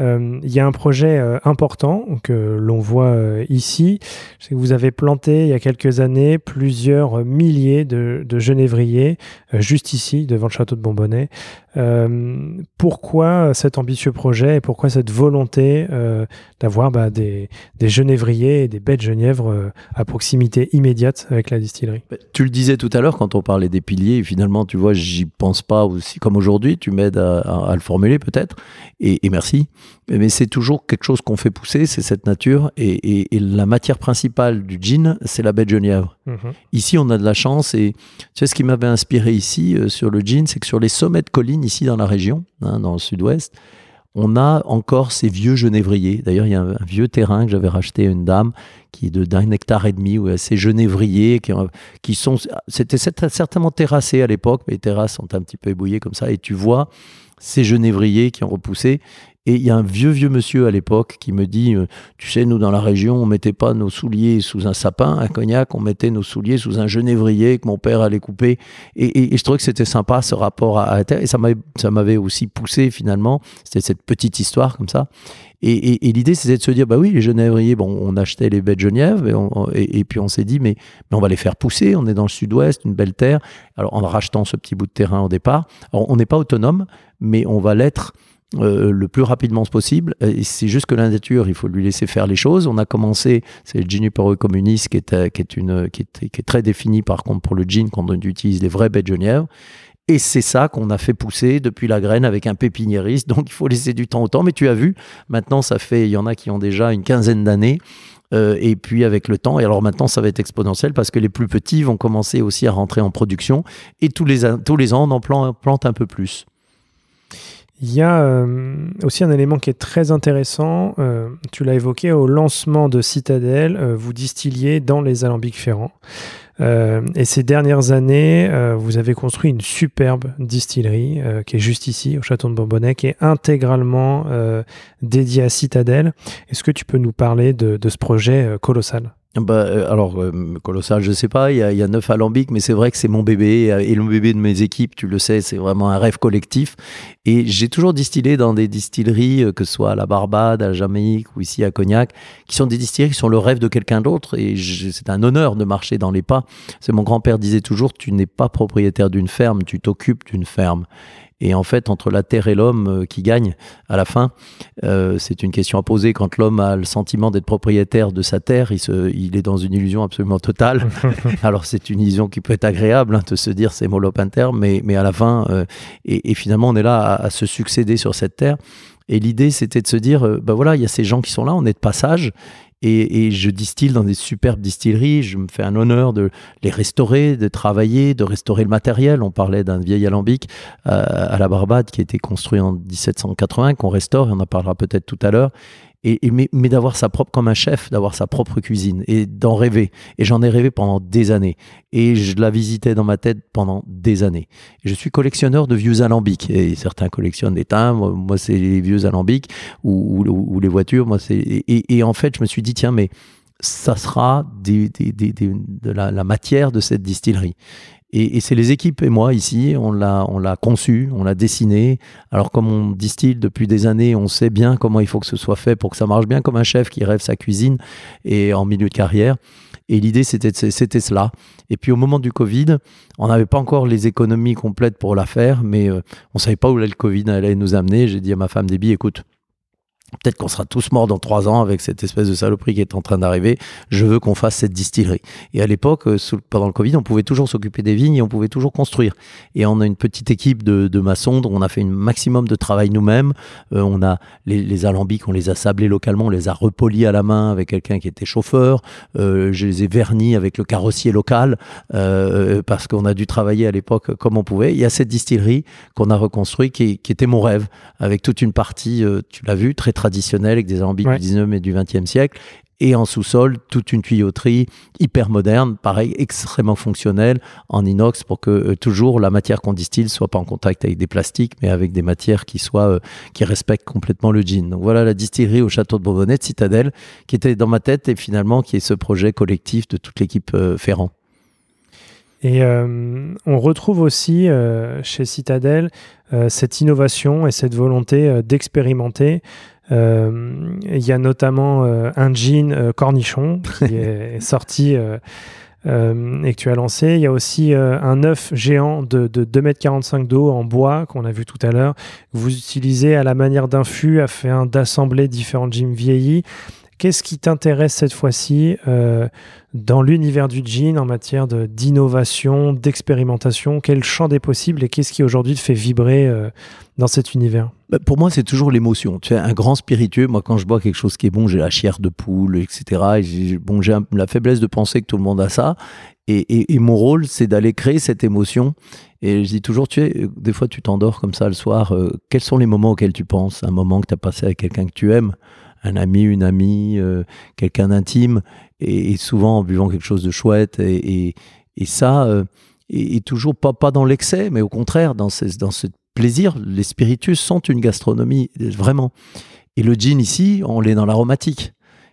Euh, il y a un projet euh, important que l'on voit euh, ici. Que vous avez planté il y a quelques années plusieurs milliers de, de genévriers juste ici, devant le château de Bonbonnet. Pourquoi cet ambitieux projet et pourquoi cette volonté d'avoir bah, des, des, genévriers et des baies de genièvre à proximité immédiate avec la distillerie? Bah, Tu le disais tout à l'heure quand on parlait des piliers, finalement, tu vois, j'y pense pas aussi comme aujourd'hui. Tu m'aides à, à, le formuler peut-être. Et, et merci mais c'est toujours quelque chose qu'on fait pousser, c'est cette nature. Et, la matière principale du gin, c'est la de Genièvre. Mhm. Ici, on a de la chance. Et tu sais, ce qui m'avait inspiré ici euh, sur le gin, c'est que sur les sommets de collines, ici dans la région, hein, dans le sud-ouest, on a encore ces vieux genévriers. D'ailleurs, il y a un, vieux terrain que j'avais racheté à une dame qui est de d'un hectare et demi, où il y a ces genévriers qui, qui sont. C'était certainement terrassé à l'époque, mais les terrasses sont un petit peu ébouillées comme ça. Et tu vois ces genévriers qui ont repoussé. Et il y a un vieux, vieux monsieur à l'époque qui me dit, euh, tu sais, nous dans la région, on mettait pas nos souliers sous un sapin, un cognac, on mettait nos souliers sous un genévrier que mon père allait couper. Et, je trouvais que c'était sympa ce rapport à, la terre. Et ça m'avait aussi poussé finalement. C'était cette petite histoire comme ça. Et, l'idée, c'était de se dire, bah oui, les genévriers, bon, on achetait les baies de Genève, et, et puis on s'est dit, mais, mais, on va les faire pousser, on est dans le sud-ouest, une belle terre. Alors en rachetant ce petit bout de terrain au départ, alors, on n'est pas autonome, mais on va l'être euh, le plus rapidement possible. C'est juste que la nature, il faut lui laisser faire les choses. On a commencé, c'est le Juniper communiste qui est, qui est, une, qui est, qui est très défini par contre pour le gin quand on utilise les vrais baies de. Et c'est ça qu'on a fait pousser depuis la graine avec un pépiniériste. Donc il faut laisser du temps au temps. Mais tu as vu, maintenant ça fait, il y en a qui ont déjà une quinzaine d'années. Euh, et puis avec le temps, et alors maintenant ça va être exponentiel parce que les plus petits vont commencer aussi à rentrer en production. Et tous les, tous les ans, on en plante un peu plus. Il y a euh, aussi un élément qui est très intéressant, euh, tu l'as évoqué, au lancement de Citadel, euh, vous distilliez dans les alambics ferrants. et ces dernières années, vous avez construit une superbe distillerie qui est juste ici, au château de Bourbonnais, qui est intégralement dédiée à Citadel. Est-ce que tu peux nous parler de ce projet colossal? Bah, euh, alors, euh, colossal, je sais pas, il y a, neuf alambics, mais c'est vrai que c'est mon bébé euh, et le bébé de mes équipes, tu le sais, c'est vraiment un rêve collectif. Et j'ai toujours distillé dans des distilleries, que ce soit à la Barbade, à Jamaïque ou ici à Cognac, qui sont des distilleries qui sont le rêve de quelqu'un d'autre. Et c'est un honneur de marcher dans les pas. C'est mon grand-père disait toujours, tu n'es pas propriétaire d'une ferme, tu t'occupes d'une ferme. Et en fait, entre la terre et l'homme euh, qui gagne à la fin, euh, c'est une question à poser. Quand l'homme a le sentiment d'être propriétaire de sa terre, il, se, il est dans une illusion absolument totale. Alors c'est une illusion qui peut être agréable hein, de se dire c'est molopinter, mais, mais à la fin, euh, et, finalement on est là à, se succéder sur cette terre. Et l'idée, c'était de se dire, ben voilà, il y a ces gens qui sont là, on est de passage, et, je distille dans des superbes distilleries. Je me fais un honneur de les restaurer, de travailler, de restaurer le matériel. On parlait d'un vieil alambic euh, à la Barbade qui a été construit en 1780, qu'on restaure, et on en parlera peut-être tout à l'heure et, mais, d'avoir sa propre, comme un chef, d'avoir sa propre cuisine et d'en rêver. Et j'en ai rêvé pendant des années. Et je la visitais dans ma tête pendant des années. je suis collectionneur de vieux alambics. Et certains collectionnent des timbres. Moi, c'est les vieux alambics ou, les voitures. Moi, et, en fait, je me suis dit, tiens, mais ça sera de la, matière de cette distillerie. Et, c'est les équipes et moi ici, on l'a, on l'a conçu, on l'a dessiné. Alors comme on distille depuis des années, on sait bien comment il faut que ce soit fait pour que ça marche bien, comme un chef qui rêve sa cuisine et en milieu de carrière. Et l'idée, c'était, c'était cela. Et puis au moment du Covid, on n'avait pas encore les économies complètes pour la faire, mais euh, on savait pas où le Covid allait nous amener. J'ai dit à ma femme Déby, écoute, Peut-être qu'on sera tous morts dans trois ans avec cette espèce de saloperie qui est en train d'arriver. Je veux qu'on fasse cette distillerie. Et à l'époque, euh, pendant le Covid, on pouvait toujours s'occuper des vignes et on pouvait toujours construire. Et on a une petite équipe de, de maçons dont on a fait un maximum de travail nous-mêmes. Euh, on a les, alambics, on les a sablés localement, on les a repolis à la main avec quelqu'un qui était chauffeur. Euh, je les ai vernis avec le carrossier local parce qu'on a dû travailler à l'époque comme on pouvait. Il y a cette distillerie qu'on a reconstruite qui, qui, était mon rêve avec toute une partie, tu l'as vu, très traditionnelle avec des alambics du 19 et du 20e siècle et en sous-sol, toute une tuyauterie hyper moderne, pareil, extrêmement fonctionnelle en inox pour que euh, toujours la matière qu'on distille soit pas en contact avec des plastiques, mais avec des matières qui soient euh, qui respectent complètement le jean. Donc voilà la distillerie au château de Bourbonnais, de Citadelle, qui était dans ma tête et finalement qui est ce projet collectif de toute l'équipe euh, Ferrand. Et on retrouve aussi chez Citadelle cette innovation et cette volonté d'expérimenter. Euh, il y a notamment euh, un jean euh, cornichon qui est sorti et que tu as lancé. Il y a aussi un œuf géant de, de 2,45 m d'eau en bois qu'on a vu tout à l'heure. Vous utilisez à la manière d'un fût afin d'assembler différents jeans vieillis. Qu'est-ce qui t'intéresse cette fois-ci dans l'univers du jean en matière d'innovation, d'expérimentation? Quel champ des possibles et qu'est-ce qui aujourd'hui te fait vibrer euh, dans cet univers? Bah, Pour moi, c'est toujours l'émotion. Tu sais, un grand spiritueux, moi, quand je bois quelque chose qui est bon, j'ai la chair de poule, etc. j'ai, bon, j'ai la faiblesse de penser que tout le monde a ça. Et, et, mon rôle, c'est d'aller créer cette émotion. Et je dis toujours, tu sais, des fois, tu t'endors comme ça le soir. Euh, quels sont les moments auxquels tu penses? Un moment que tu as passé avec quelqu'un que tu aimes un ami, une amie, euh, quelqu'un d'intime, et, souvent en buvant quelque chose de chouette. Et, ça, euh, et, toujours pas, dans l'excès, mais au contraire, dans ce, plaisir. Les spiritueux sont une gastronomie, vraiment. Et le gin ici, on l'est dans l'aromatique.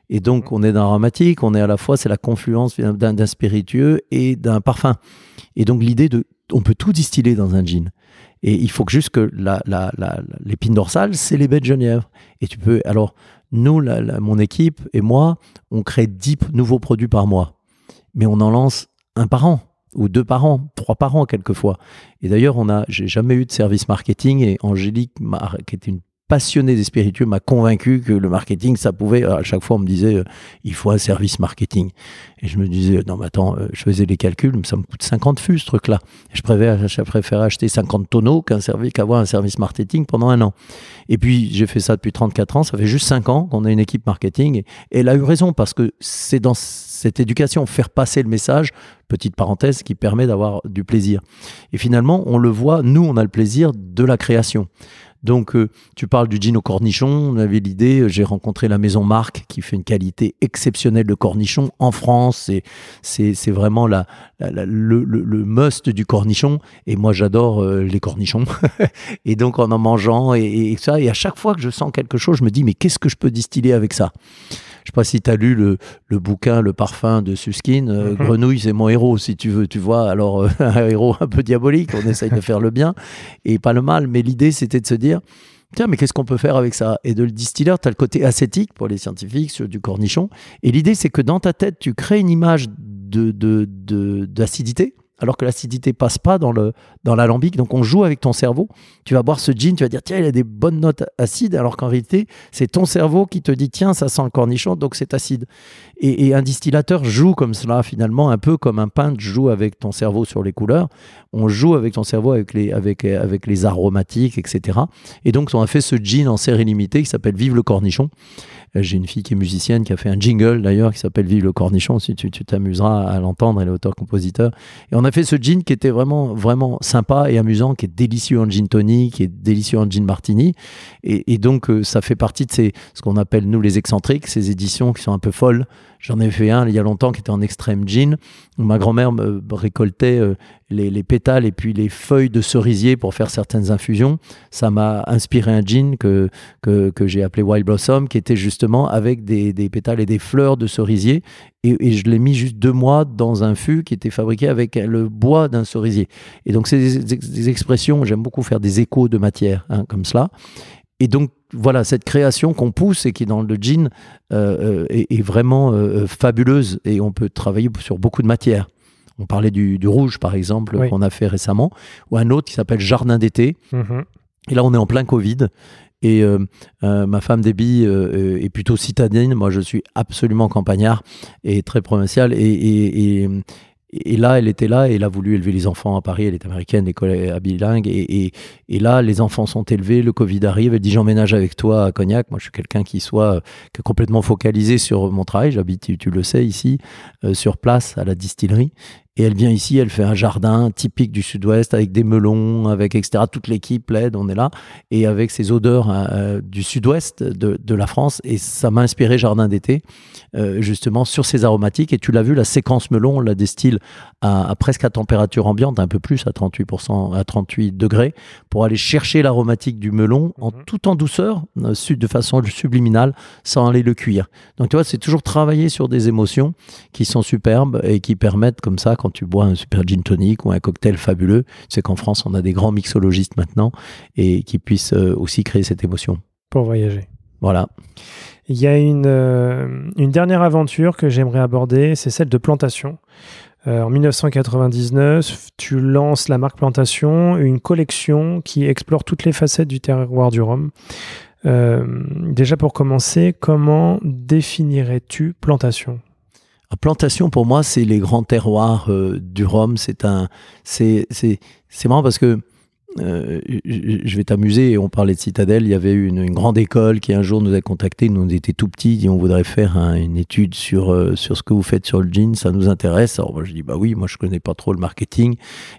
Et donc, on est dans l'aromatique, on est à la fois, c'est la confluence d'un spiritueux et d'un parfum. Et donc, l'idée de, on peut tout distiller dans un gin. Et il faut juste que l'épine dorsale, c'est les baies de Genièvre. Et tu peux, alors, nous, mon équipe et moi, on crée 10 nouveaux produits par mois. Mais on en lance un par an, ou deux par an, trois par an quelquefois. Et d'ailleurs, on a, j'ai jamais eu de service marketing et Angélique, qui était une passionné des spiritueux m'a convaincu que le marketing, ça pouvait. À chaque fois, on me disait, euh, il faut un service marketing. Et je me disais, non, mais attends, euh, je faisais les calculs, ça me coûte 50 fûts, ce truc-là. Je préfère, je préfère acheter 50 tonneaux qu'un service, qu'avoir un service marketing pendant un an. Et puis, j'ai fait ça depuis 34 ans. Ça fait juste 5 ans qu'on a une équipe marketing. Et, elle a eu raison parce que c'est dans cette éducation, faire passer le message, petite parenthèse, qui permet d'avoir du plaisir. Et finalement, on le voit, nous, on a le plaisir de la création. Donc, euh, tu parles du gin au cornichon. On avait l'idée, euh, j'ai rencontré la maison Marc qui fait une qualité exceptionnelle de cornichon en France. C'est, c'est, vraiment la, le, le, must du cornichon. Et moi, j'adore euh, les cornichons. et donc, en en mangeant et, et, ça, et à chaque fois que je sens quelque chose, je me dis, mais qu'est-ce que je peux distiller avec ça? Je sais pas si tu as lu le, le, bouquin Le parfum de Suskin. Mhm. Grenouille, c'est mon héros, si tu veux, tu vois. Alors, un héros un peu diabolique, on essaye de faire le bien et pas le mal. Mais l'idée, c'était de se dire, tiens, mais qu'est-ce qu'on peut faire avec ça? Et de le distiller, tu as le côté acétique pour les scientifiques sur du cornichon. Et l'idée, c'est que dans ta tête, tu crées une image d'acidité. De, alors que l'acidité passe pas dans le dans l'alambic. Donc on joue avec ton cerveau. Tu vas boire ce gin, tu vas dire tiens il a des bonnes notes acides, alors qu'en réalité c'est ton cerveau qui te dit tiens ça sent le cornichon donc c'est acide. Et, un distillateur joue comme cela finalement un peu comme un peintre joue avec ton cerveau sur les couleurs. On joue avec ton cerveau avec les avec avec les aromatiques etc. Et donc on a fait ce gin en série limitée qui s'appelle Vive le cornichon. J'ai une fille qui est musicienne qui a fait un jingle d'ailleurs qui s'appelle Vive le cornichon. Si tu t'amuseras à l'entendre, elle est auteur-compositeur. Et on a fait ce gin qui était vraiment, vraiment sympa et amusant, qui est délicieux en gin tonic, qui est délicieux en gin martini. Et, donc, euh, ça fait partie de ces, ce qu'on appelle, nous, les excentriques, ces éditions qui sont un peu folles. J'en ai fait un il y a longtemps qui était en extrême où ma grand-mère me récoltait euh, les, pétales et puis les feuilles de cerisier pour faire certaines infusions. Ça m'a inspiré un gin que, que, j'ai appelé Wild Blossom, qui était justement avec des, pétales et des fleurs de cerisier. Et, je l'ai mis juste deux mois dans un fût qui était fabriqué avec le bois d'un cerisier. Et donc, c'est des, expressions, j'aime beaucoup faire des échos de matière, hein, comme cela. Et donc, voilà, cette création qu'on pousse et qui, dans le gin, euh, euh, est, vraiment euh, fabuleuse. Et on peut travailler sur beaucoup de matières. On parlait du, rouge, par exemple, qu'on a fait récemment, ou un autre qui s'appelle Jardin d'été. Mhm. Et là, on est en plein Covid. Et ma femme Debbie est plutôt citadine. Moi, je suis absolument campagnard et très provincial. et, et là, elle était là et elle a voulu élever les enfants à Paris. Elle est américaine, école à bilingue. Et, et, là, les enfants sont élevés, le Covid arrive. Elle dit J'emménage avec toi à Cognac. Moi, je suis quelqu'un qui soit complètement focalisé sur mon travail. J'habite, tu, le sais, ici, euh, sur place à la distillerie. Et elle vient ici, elle fait un jardin typique du sud-ouest avec des melons, avec etc. Toute l'équipe l'aide, on est là. Et avec ces odeurs hein, euh, du sud-ouest de, de, la France. Et ça m'a inspiré Jardin d'été, euh, justement, sur ces aromatiques. Et tu l'as vu, la séquence melon, on la distille à, presque à température ambiante, un peu plus, à 38%, à 38 degrés, pour aller chercher l'aromatique du melon en mhm. tout en douceur, euh, de façon subliminale, sans aller le cuire. Donc tu vois, c'est toujours travailler sur des émotions qui sont superbes et qui permettent comme ça quand tu bois un super gin tonic ou un cocktail fabuleux, c'est qu'en France, on a des grands mixologistes maintenant et qui puissent euh, aussi créer cette émotion. Pour voyager. Voilà. Il y a une, euh, une dernière aventure que j'aimerais aborder, c'est celle de plantation. Euh, en 1999, tu lances la marque Plantation, une collection qui explore toutes les facettes du terroir du rhum. déjà pour commencer, comment définirais-tu Plantation? La plantation, pour moi, c'est les grands terroirs euh, du Rhum. C'est un, c'est, c'est, c'est marrant parce que euh, je vais t'amuser. On parlait de Citadelle. Il y avait une, grande école qui un jour nous a contactés. Nous, on était tout petits et on voudrait faire une étude sur, euh, sur ce que vous faites sur le jean. Ça nous intéresse. Alors moi, je dis bah oui, moi je connais pas trop le marketing.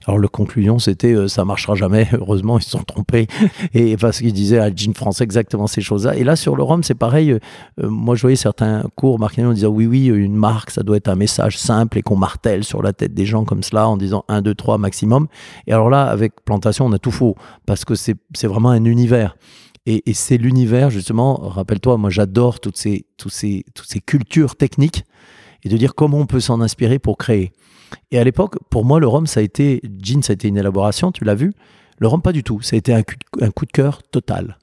Alors la conclusion, c'était euh, ça marchera jamais. Heureusement, ils se sont trompés. et parce qu'ils disaient à ah, jean français exactement ces choses-là. Et là, sur le rhum, c'est pareil. moi, je voyais certains cours marketing en disant oui, oui, une marque, ça doit être un message simple et qu'on martèle sur la tête des gens comme cela en disant 1, 2, 3 maximum. Et alors là, avec Plantation, on a tout faux, parce que c'est vraiment un univers. Et, c'est l'univers, justement, rappelle-toi, moi j'adore toutes ces, toutes, ces, toutes ces cultures techniques et de dire comment on peut s'en inspirer pour créer. Et à l'époque, pour moi, le rhum, ça a été, gin, ça a été une élaboration, tu l'as vu. Le rhum, pas du tout. Ça a été un, coup de cœur total.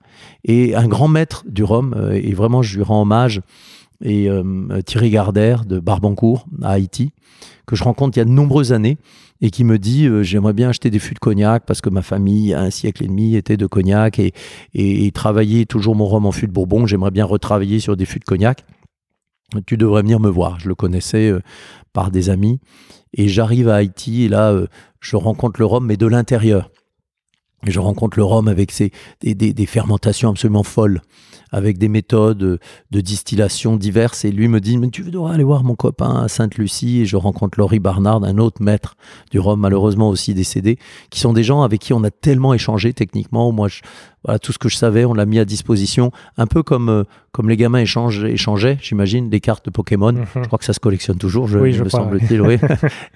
Et un grand maître du rhum, euh, et vraiment, je lui rends hommage, et euh, Thierry Gardère de Barbancourt à Haïti, que je rencontre il y a de nombreuses années et qui me dit euh, j'aimerais bien acheter des fûts de cognac parce que ma famille, un siècle et demi, était de cognac et, travailler toujours mon rhum en fût de Bourbon. J'aimerais bien retravailler sur des fûts de cognac. Tu devrais venir me voir. Je le connaissais euh, par des amis. Et j'arrive à Haïti et là, je rencontre le rhum, mais de l'intérieur. Je rencontre le rhum avec ses, des, fermentations absolument folles avec des méthodes de distillation diverses. Et lui me dit, mais tu devrais aller voir mon copain à Sainte-Lucie. Et je rencontre Laurie Barnard, un autre maître du Rhum, malheureusement aussi décédé, qui sont des gens avec qui on a tellement échangé techniquement. Moi, voilà, tout ce que je savais, on l'a mis à disposition, un peu comme, euh, comme les gamins échangent, échangeaient, j'imagine, des cartes de Pokémon. Mhm. Je crois que ça se collectionne toujours, je, oui, je me semble-t-il. Oui.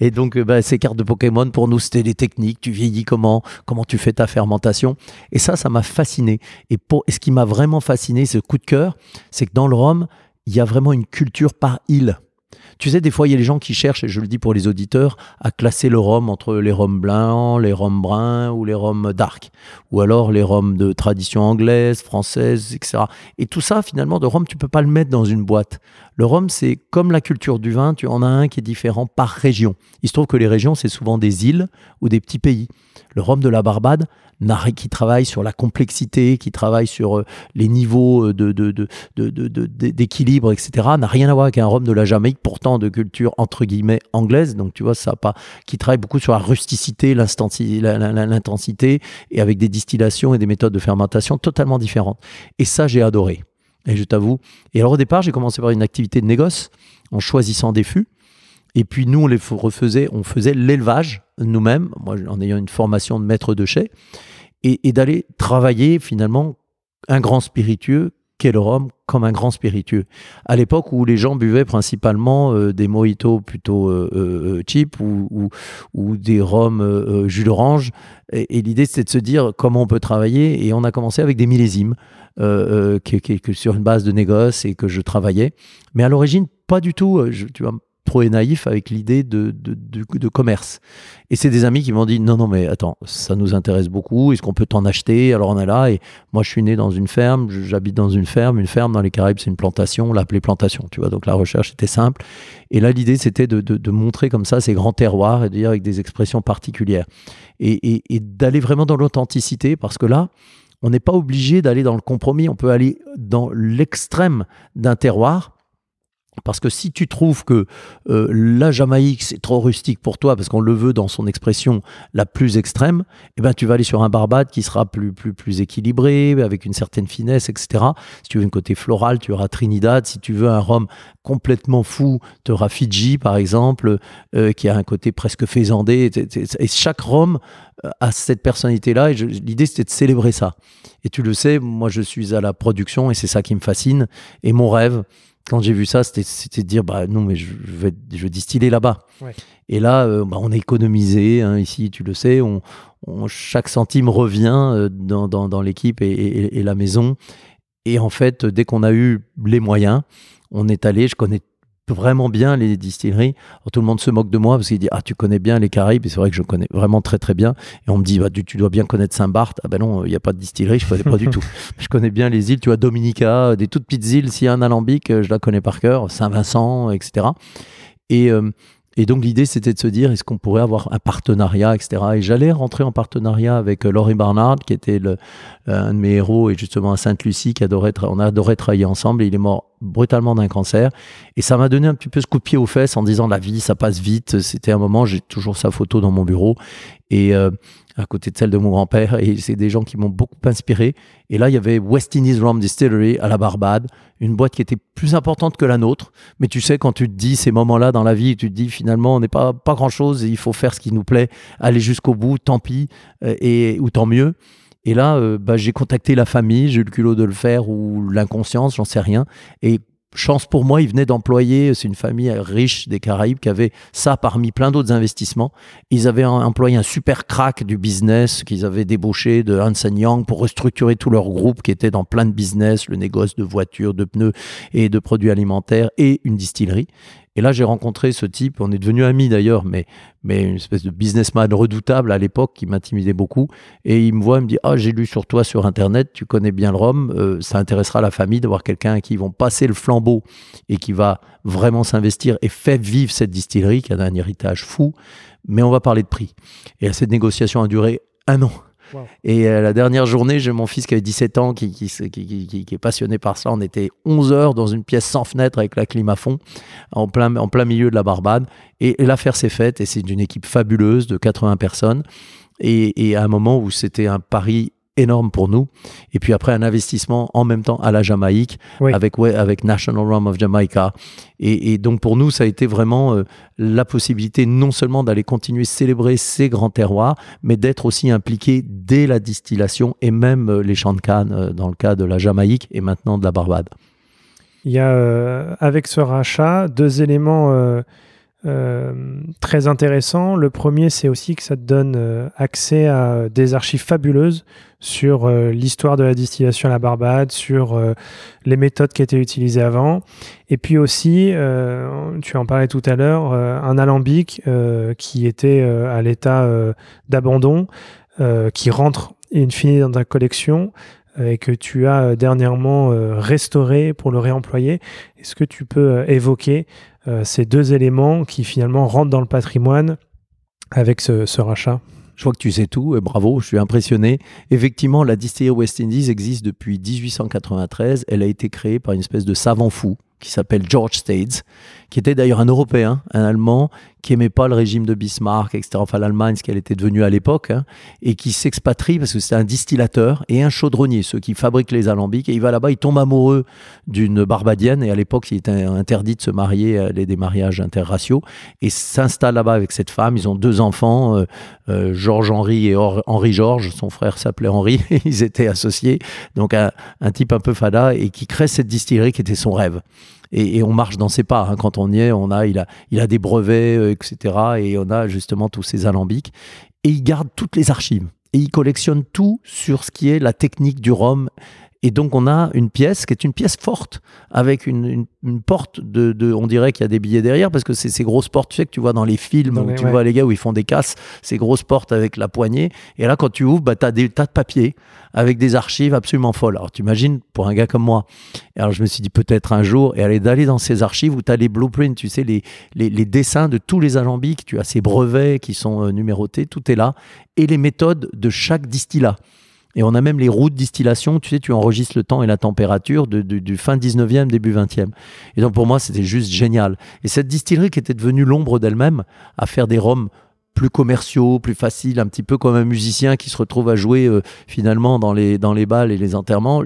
Et donc, euh, bah, ces cartes de Pokémon, pour nous, c'était des techniques. Tu vieillis comment, comment tu fais ta fermentation. Et ça, ça m'a fasciné. Et, pour, et ce qui m'a vraiment fasciné, ce coup de cœur, c'est que dans le rhum, il y a vraiment une culture par île. Tu sais, des fois, il y a les gens qui cherchent, et je le dis pour les auditeurs, à classer le rhum entre les rhums blancs, les rhums bruns ou les rhums dark, ou alors les rhums de tradition anglaise, française, etc. Et tout ça, finalement, de rhum, tu peux pas le mettre dans une boîte. Le rhum, c'est comme la culture du vin, tu en as un qui est différent par région. Il se trouve que les régions, c'est souvent des îles ou des petits pays. Le rhum de la Barbade, qui travaille sur la complexité, qui travaille sur euh, les niveaux euh, d'équilibre, etc., n'a rien à voir avec un rhum de la Jamaïque, pourtant de culture entre guillemets anglaise. Donc tu vois, ça pas, qui travaille beaucoup sur la rusticité, l'intensité, et avec des distillations et des méthodes de fermentation totalement différentes. Et ça, j'ai adoré. Et je t'avoue. Et alors au départ, j'ai commencé par une activité de négoce en choisissant des fûts. Et puis nous, on les refaisait, on faisait l'élevage nous-mêmes, moi en ayant une formation de maître de chai, et, d'aller travailler finalement un grand spiritueux qu'est rhum comme un grand spiritueux. À l'époque où les gens buvaient principalement euh, des mojitos plutôt euh, euh, cheap ou, des rhums jus d'orange, et, l'idée c'était de se dire comment on peut travailler, et on a commencé avec des millésimes. Qui, qui, sur une base de négoce et que je travaillais. Mais à l'origine, pas du tout. Je, tu vois, trop et naïf avec l'idée de, de, commerce. Et c'est des amis qui m'ont dit non, non, mais attends, ça nous intéresse beaucoup. Est-ce qu'on peut t'en acheter? Alors on est là. Et moi, je suis né dans une ferme. J'habite dans une ferme. Une ferme dans les Caraïbes, c'est une plantation. On l'appelait plantation. Tu vois, donc la recherche était simple. Et là, l'idée, c'était de, montrer comme ça ces grands terroirs et de dire avec des expressions particulières. Et, et d'aller vraiment dans l'authenticité parce que là, on n'est pas obligé d'aller dans le compromis. On peut aller dans l'extrême d'un terroir parce que si tu trouves que euh, la Jamaïque c'est trop rustique pour toi, parce qu'on le veut dans son expression la plus extrême, eh ben tu vas aller sur un Barbade qui sera plus plus plus équilibré, avec une certaine finesse, etc. Si tu veux une côté floral, tu auras Trinidad. Si tu veux un rhum complètement fou, tu auras Fidji par exemple, euh, qui a un côté presque faisandé. Et chaque rhum euh, a cette personnalité-là. Et l'idée c'était de célébrer ça. Et tu le sais, moi je suis à la production et c'est ça qui me fascine. Et mon rêve quand j'ai vu ça, c'était de dire bah non, mais je, vais, je vais distiller là-bas. Et là, euh, bah, on a économisé hein, ici, tu le sais, on, chaque centime revient euh, dans, dans, dans l'équipe et, et, la maison. Et en fait, dès qu'on a eu les moyens, on est allé. Je connais vraiment bien les distilleries. tout le monde se moque de moi parce qu'il dit Ah, tu connais bien les Caraïbes. Et c'est vrai que je connais vraiment très très bien. Et on me dit bah, tu, dois bien connaître Saint-Barth. Ah ben non, il n'y a pas de distillerie, je ne connais pas du tout. Je connais bien les îles, tu vois, Dominica, des toutes petites îles. S'il y a un alambic, je la connais par cœur. Saint-Vincent, etc. Et, euh, et donc l'idée, c'était de se dire, est-ce qu'on pourrait avoir un partenariat, etc. Et j'allais rentrer en partenariat avec euh, Laurie Barnard, qui était euh, un de mes héros, et justement à Sainte-Lucie, qui adorait on a adoré travailler ensemble. Et il est mort brutalement d'un cancer. Et ça m'a donné un petit peu ce coup de pied aux fesses en disant, la vie, ça passe vite. C'était un moment, j'ai toujours sa photo dans mon bureau. Et euh, à côté de celle de mon grand-père. Et c'est des gens qui m'ont beaucoup inspiré. Et là, il y avait West Indies Rum Distillery à la Barbade, une boîte qui était plus importante que la nôtre. Mais tu sais, quand tu te dis ces moments-là dans la vie, tu te dis finalement, on n'est pas, pas grand-chose il faut faire ce qui nous plaît, aller jusqu'au bout, tant pis, euh, et, ou tant mieux. Et là, euh, bah, j'ai contacté la famille, j'ai eu le culot de le faire ou l'inconscience, j'en sais rien. Et chance pour moi, ils venaient d'employer, c'est une famille riche des Caraïbes qui avait ça parmi plein d'autres investissements. Ils avaient employé un super crack du business qu'ils avaient débauché de Hansen Young pour restructurer tout leur groupe qui était dans plein de business, le négoce de voitures, de pneus et de produits alimentaires et une distillerie. Et là, j'ai rencontré ce type, on est devenu amis d'ailleurs, mais, mais une espèce de businessman redoutable à l'époque qui m'intimidait beaucoup. Et il me voit, il me dit Ah, j'ai lu sur toi sur Internet, tu connais bien le Rhum, euh, ça intéressera la famille d'avoir quelqu'un qui ils vont passer le flambeau et qui va vraiment s'investir et faire vivre cette distillerie qui a un héritage fou. Mais on va parler de prix. Et cette négociation a duré un an. Et euh, la dernière journée, j'ai mon fils qui avait 17 ans, qui, est passionné par ça. On était 11 heures dans une pièce sans fenêtre avec la clim à fond, en plein, milieu de la Barbade. Et, l'affaire s'est faite, et c'est une équipe fabuleuse de 80 personnes. Et, et à un moment où c'était un pari énorme pour nous. Et puis après, un investissement en même temps à la Jamaïque avec, avec National Rum of Jamaica. Et, donc pour nous, ça a été vraiment euh, la possibilité non seulement d'aller continuer célébrer ces grands terroirs, mais d'être aussi impliqué dès la distillation et même euh, les champs de canne euh, dans le cas de la Jamaïque et maintenant de la Barbade. Il y a avec ce rachat deux éléments très intéressant. Le premier, c'est aussi que ça te donne accès à des archives fabuleuses sur euh, l'histoire de la distillation à la Barbade, sur les méthodes qui étaient utilisées avant. Et puis aussi, tu en parlais tout à l'heure, un alambic qui était à l'état d'abandon, qui rentre in fine dans ta collection et que tu as dernièrement restauré pour le réemployer. Est-ce que tu peux évoquer euh, ces deux éléments qui finalement rentrent dans le patrimoine avec ce, rachat? Je vois que tu sais tout, et bravo, je suis impressionné. Effectivement, la distillerie West Indies existe depuis 1893. Elle a été créée par une espèce de savant fou qui s'appelle George Stades, qui était d'ailleurs un Européen, un Allemand, qui aimait pas le régime de Bismarck, etc. Enfin, l'Allemagne, ce qu'elle était devenue à l'époque, hein, et qui s'expatrie parce que c'est un distillateur et un chaudronnier, ceux qui fabriquent les alambics. Et il va là-bas, il tombe amoureux d'une barbadienne, et à l'époque, il était interdit de se marier, euh, les des mariages interraciaux, et s'installe là-bas avec cette femme. Ils ont deux enfants, euh, euh, Georges-Henri et Henri-Georges. Son frère s'appelait Henri, ils étaient associés. Donc, un type un peu fada, et qui crée cette distillerie qui était son rêve et, on marche dans ses pas. Hein. Quand on y est, on a, il a, il a des brevets, euh, etc. Et on a justement tous ces alambics. Et il garde toutes les archives. Et il collectionne tout sur ce qui est la technique du rhum et donc, on a une pièce qui est une pièce forte, avec une, porte de, On dirait qu'il y a des billets derrière, parce que c'est ces grosses portes, tu sais, que tu vois dans les films, où tu vois les gars où ils font des casses, ces grosses portes avec la poignée. Et là, quand tu ouvres, bah, tu as des tas de papiers avec des archives absolument folles. Alors, tu imagines, pour un gars comme moi. alors, je me suis dit, peut-être un jour, et aller d'aller dans ces archives où tu as les blueprints, tu sais, les, les, dessins de tous les alambics, tu as ces brevets qui sont euh, numérotés, tout est là, et les méthodes de chaque distillat. Et on a même les roues de distillation, tu sais, tu enregistres le temps et la température du fin 19e, début 20e. Et donc pour moi, c'était juste génial. Et cette distillerie qui était devenue l'ombre d'elle-même, à faire des rhums plus commerciaux, plus faciles, un petit peu comme un musicien qui se retrouve à jouer euh, finalement dans les, dans les balles et les enterrements.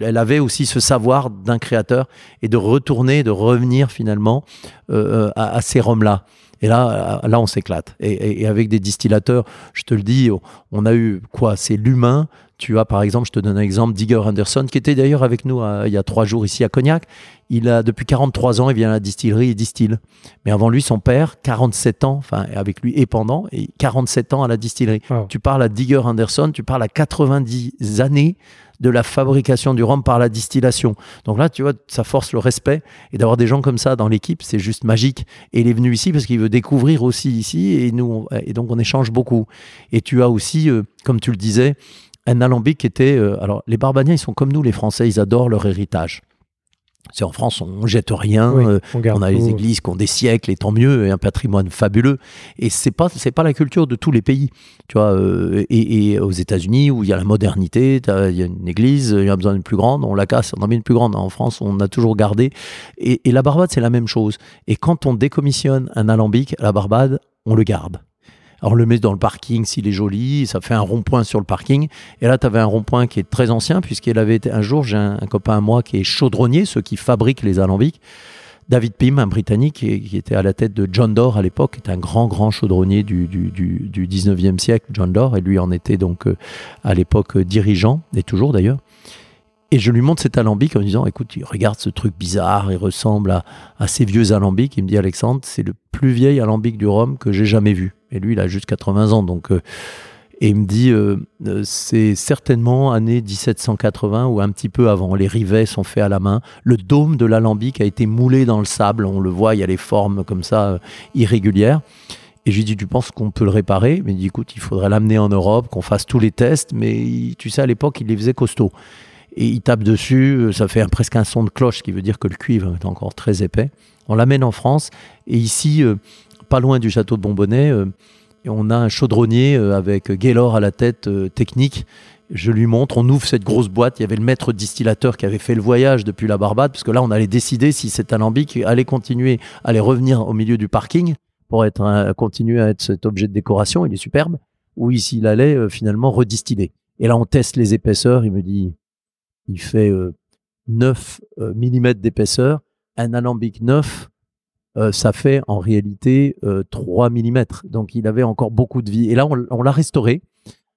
Elle avait aussi ce savoir d'un créateur et de retourner, de revenir finalement euh, euh, à, à, ces rhums-là. Et là, là, on s'éclate. Et, avec des distillateurs, je te le dis, on a eu quoi? C'est l'humain. Tu as par exemple, je te donne un exemple, Digger Anderson, qui était d'ailleurs avec nous euh, il y a trois jours ici à Cognac. Il a depuis 43 ans, il vient à la distillerie et distille. Mais avant lui, son père, 47 ans, enfin avec lui et pendant, et 47 ans à la distillerie. Tu parles à Digger Anderson, tu parles à 90 années de la fabrication du rhum par la distillation. Donc là, tu vois, ça force le respect. Et d'avoir des gens comme ça dans l'équipe, c'est juste magique. Et il est venu ici parce qu'il veut découvrir aussi ici. Et, nous, et donc, on échange beaucoup. Et tu as aussi, euh, comme tu le disais, un alambic qui était. Euh, alors, les Barbadiens, ils sont comme nous, les Français, ils adorent leur héritage. C'est en France, on jette rien. Euh, on, a les églises qui ont des siècles, et tant mieux, et un patrimoine fabuleux. Et c'est pas c'est pas la culture de tous les pays, tu vois. Euh, et, aux États-Unis où il y a la modernité, il y a une église, il y a besoin d'une plus grande, on la casse, on en met une plus grande. En France, on a toujours gardé. Et, et la Barbade, c'est la même chose. Et quand on décommissionne un alambic, la Barbade, on le garde. Alors, on le met dans le parking s'il est joli, ça fait un rond-point sur le parking. Et là, tu avais un rond-point qui est très ancien, puisqu'il avait été un jour, j'ai un, copain à moi qui est chaudronnier, ceux qui fabriquent les alambics. David Pym, un Britannique qui, était à la tête de John Doe à l'époque, est un grand, grand chaudronnier du, du, du, 19e siècle, John Doe, et lui en était donc euh, à l'époque dirigeant, et toujours d'ailleurs. Et je lui montre cet alambic en disant, écoute, regarde ce truc bizarre, il ressemble à, ces vieux alambics. Il me dit, Alexandre, c'est le plus vieil alambic du Rhum que j'ai jamais vu. Et lui, il a juste 80 ans. Donc, euh, et il me dit, euh, euh, c'est certainement année 1780 ou un petit peu avant. Les rivets sont faits à la main. Le dôme de l'alambic a été moulé dans le sable. On le voit, il y a les formes comme ça irrégulières. Et je lui dis, tu penses qu'on peut le réparer? Mais il dit, écoute, il faudrait l'amener en Europe, qu'on fasse tous les tests. Mais tu sais, à l'époque, il les faisait costauds et il tape dessus, euh, ça fait presque un son de cloche, qui veut dire que le cuivre est encore très épais. On l'amène en France, et ici, euh, pas loin du château de Bonbonnet, euh, on a un chaudronnier avec Gaylor à la tête technique. Je lui montre, on ouvre cette grosse boîte. Il y avait le maître distillateur qui avait fait le voyage depuis la Barbade, parce que là, on allait décider si cet alambic allait continuer, allait revenir au milieu du parking pour être continuer à être cet objet de décoration. Il est superbe. Ou s'il allait finalement redistiller. Et là, on teste les épaisseurs. Il me dit il fait 9 euh, mm d'épaisseur. Un alambic 9, euh, ça fait en réalité 3 mm. Donc il avait encore beaucoup de vie. Et là, on, l'a restauré,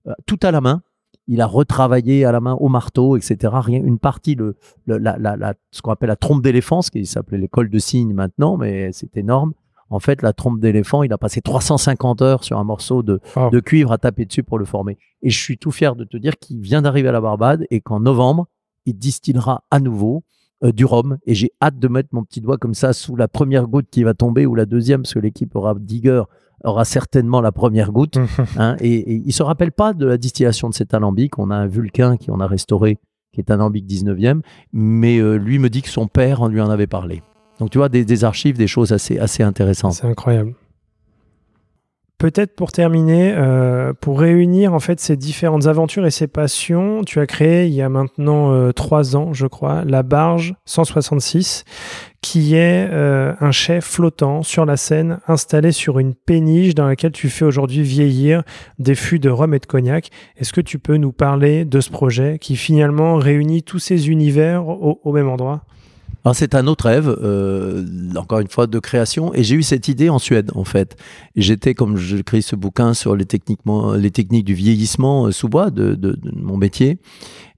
euh, tout à la main. Il a retravaillé à la main au marteau, etc. Rien, une partie, le, la, ce qu'on appelle la trompe d'éléphant, ce qui s'appelait l'école de cygne maintenant, mais c'est énorme. En fait, la trompe d'éléphant, il a passé 350 heures sur un morceau de, de, cuivre à taper dessus pour le former. Et je suis tout fier de te dire qu'il vient d'arriver à la Barbade et qu'en novembre, il distillera à nouveau euh, du rhum. Et j'ai hâte de mettre mon petit doigt comme ça sous la première goutte qui va tomber ou la deuxième, parce que l'équipe aura Digger aura certainement la première goutte. Hein, et, il se rappelle pas de la distillation de cet alambic. On a un Vulcain qui en a restauré, qui est un alambic 19e, mais euh, lui me dit que son père en lui en avait parlé. Donc tu vois, des, des archives, des choses assez, assez intéressantes. C'est incroyable. Peut-être pour terminer, euh, pour réunir en fait ces différentes aventures et ces passions, tu as créé il y a maintenant euh, trois ans, je crois, la Barge 166, qui est euh, un chef flottant sur la Seine, installé sur une péniche dans laquelle tu fais aujourd'hui vieillir des fûts de rhum et de cognac. Est-ce que tu peux nous parler de ce projet qui finalement réunit tous ces univers au même endroit? C'est un autre rêve, euh, encore une fois, de création. Et j'ai eu cette idée en Suède, en fait. J'étais, comme j'écris ce bouquin sur les, techniques du vieillissement euh, sous bois de, de, mon métier.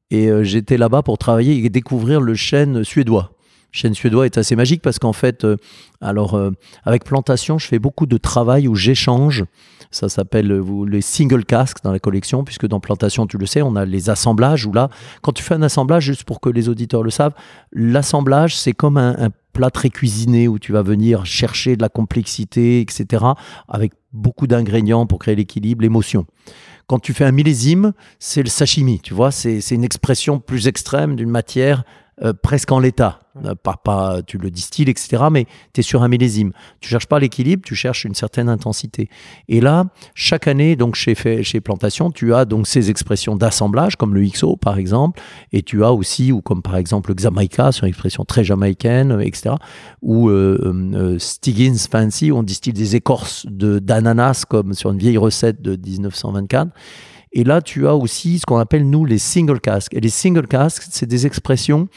Et euh, j'étais là-bas pour travailler et découvrir le chêne suédois. Chêne suédois est assez magique parce qu'en fait, alors, avec Plantation, je fais beaucoup de travail où j'échange ça s'appelle euh, les single casques dans la collection, puisque dans Plantation, tu le sais, on a les assemblages, où là, quand tu fais un assemblage, juste pour que les auditeurs le savent, l'assemblage, c'est comme un, plat très cuisiné où tu vas venir chercher de la complexité, etc., avec beaucoup d'ingrédients pour créer l'équilibre, l'émotion. Quand tu fais un millésime, c'est le sashimi, tu vois, c'est une expression plus extrême d'une matière euh, presque en l'état. Euh, pas, pas, tu le distilles, etc. Mais tu es sur un millésime. Tu cherches pas l'équilibre, tu cherches une certaine intensité. Et là, chaque année, donc chez, chez Plantation, tu as donc ces expressions d'assemblage, comme le XO par exemple, et tu as aussi, ou comme par exemple le Xamaika, c'est une expression très jamaïcaine, etc. Ou euh, Stiggins Fancy, on distille des écorces d'ananas, comme sur une vieille recette de 1924. Et là, tu as aussi ce qu'on appelle, nous, les single casks. Et les single casks, c'est des expressions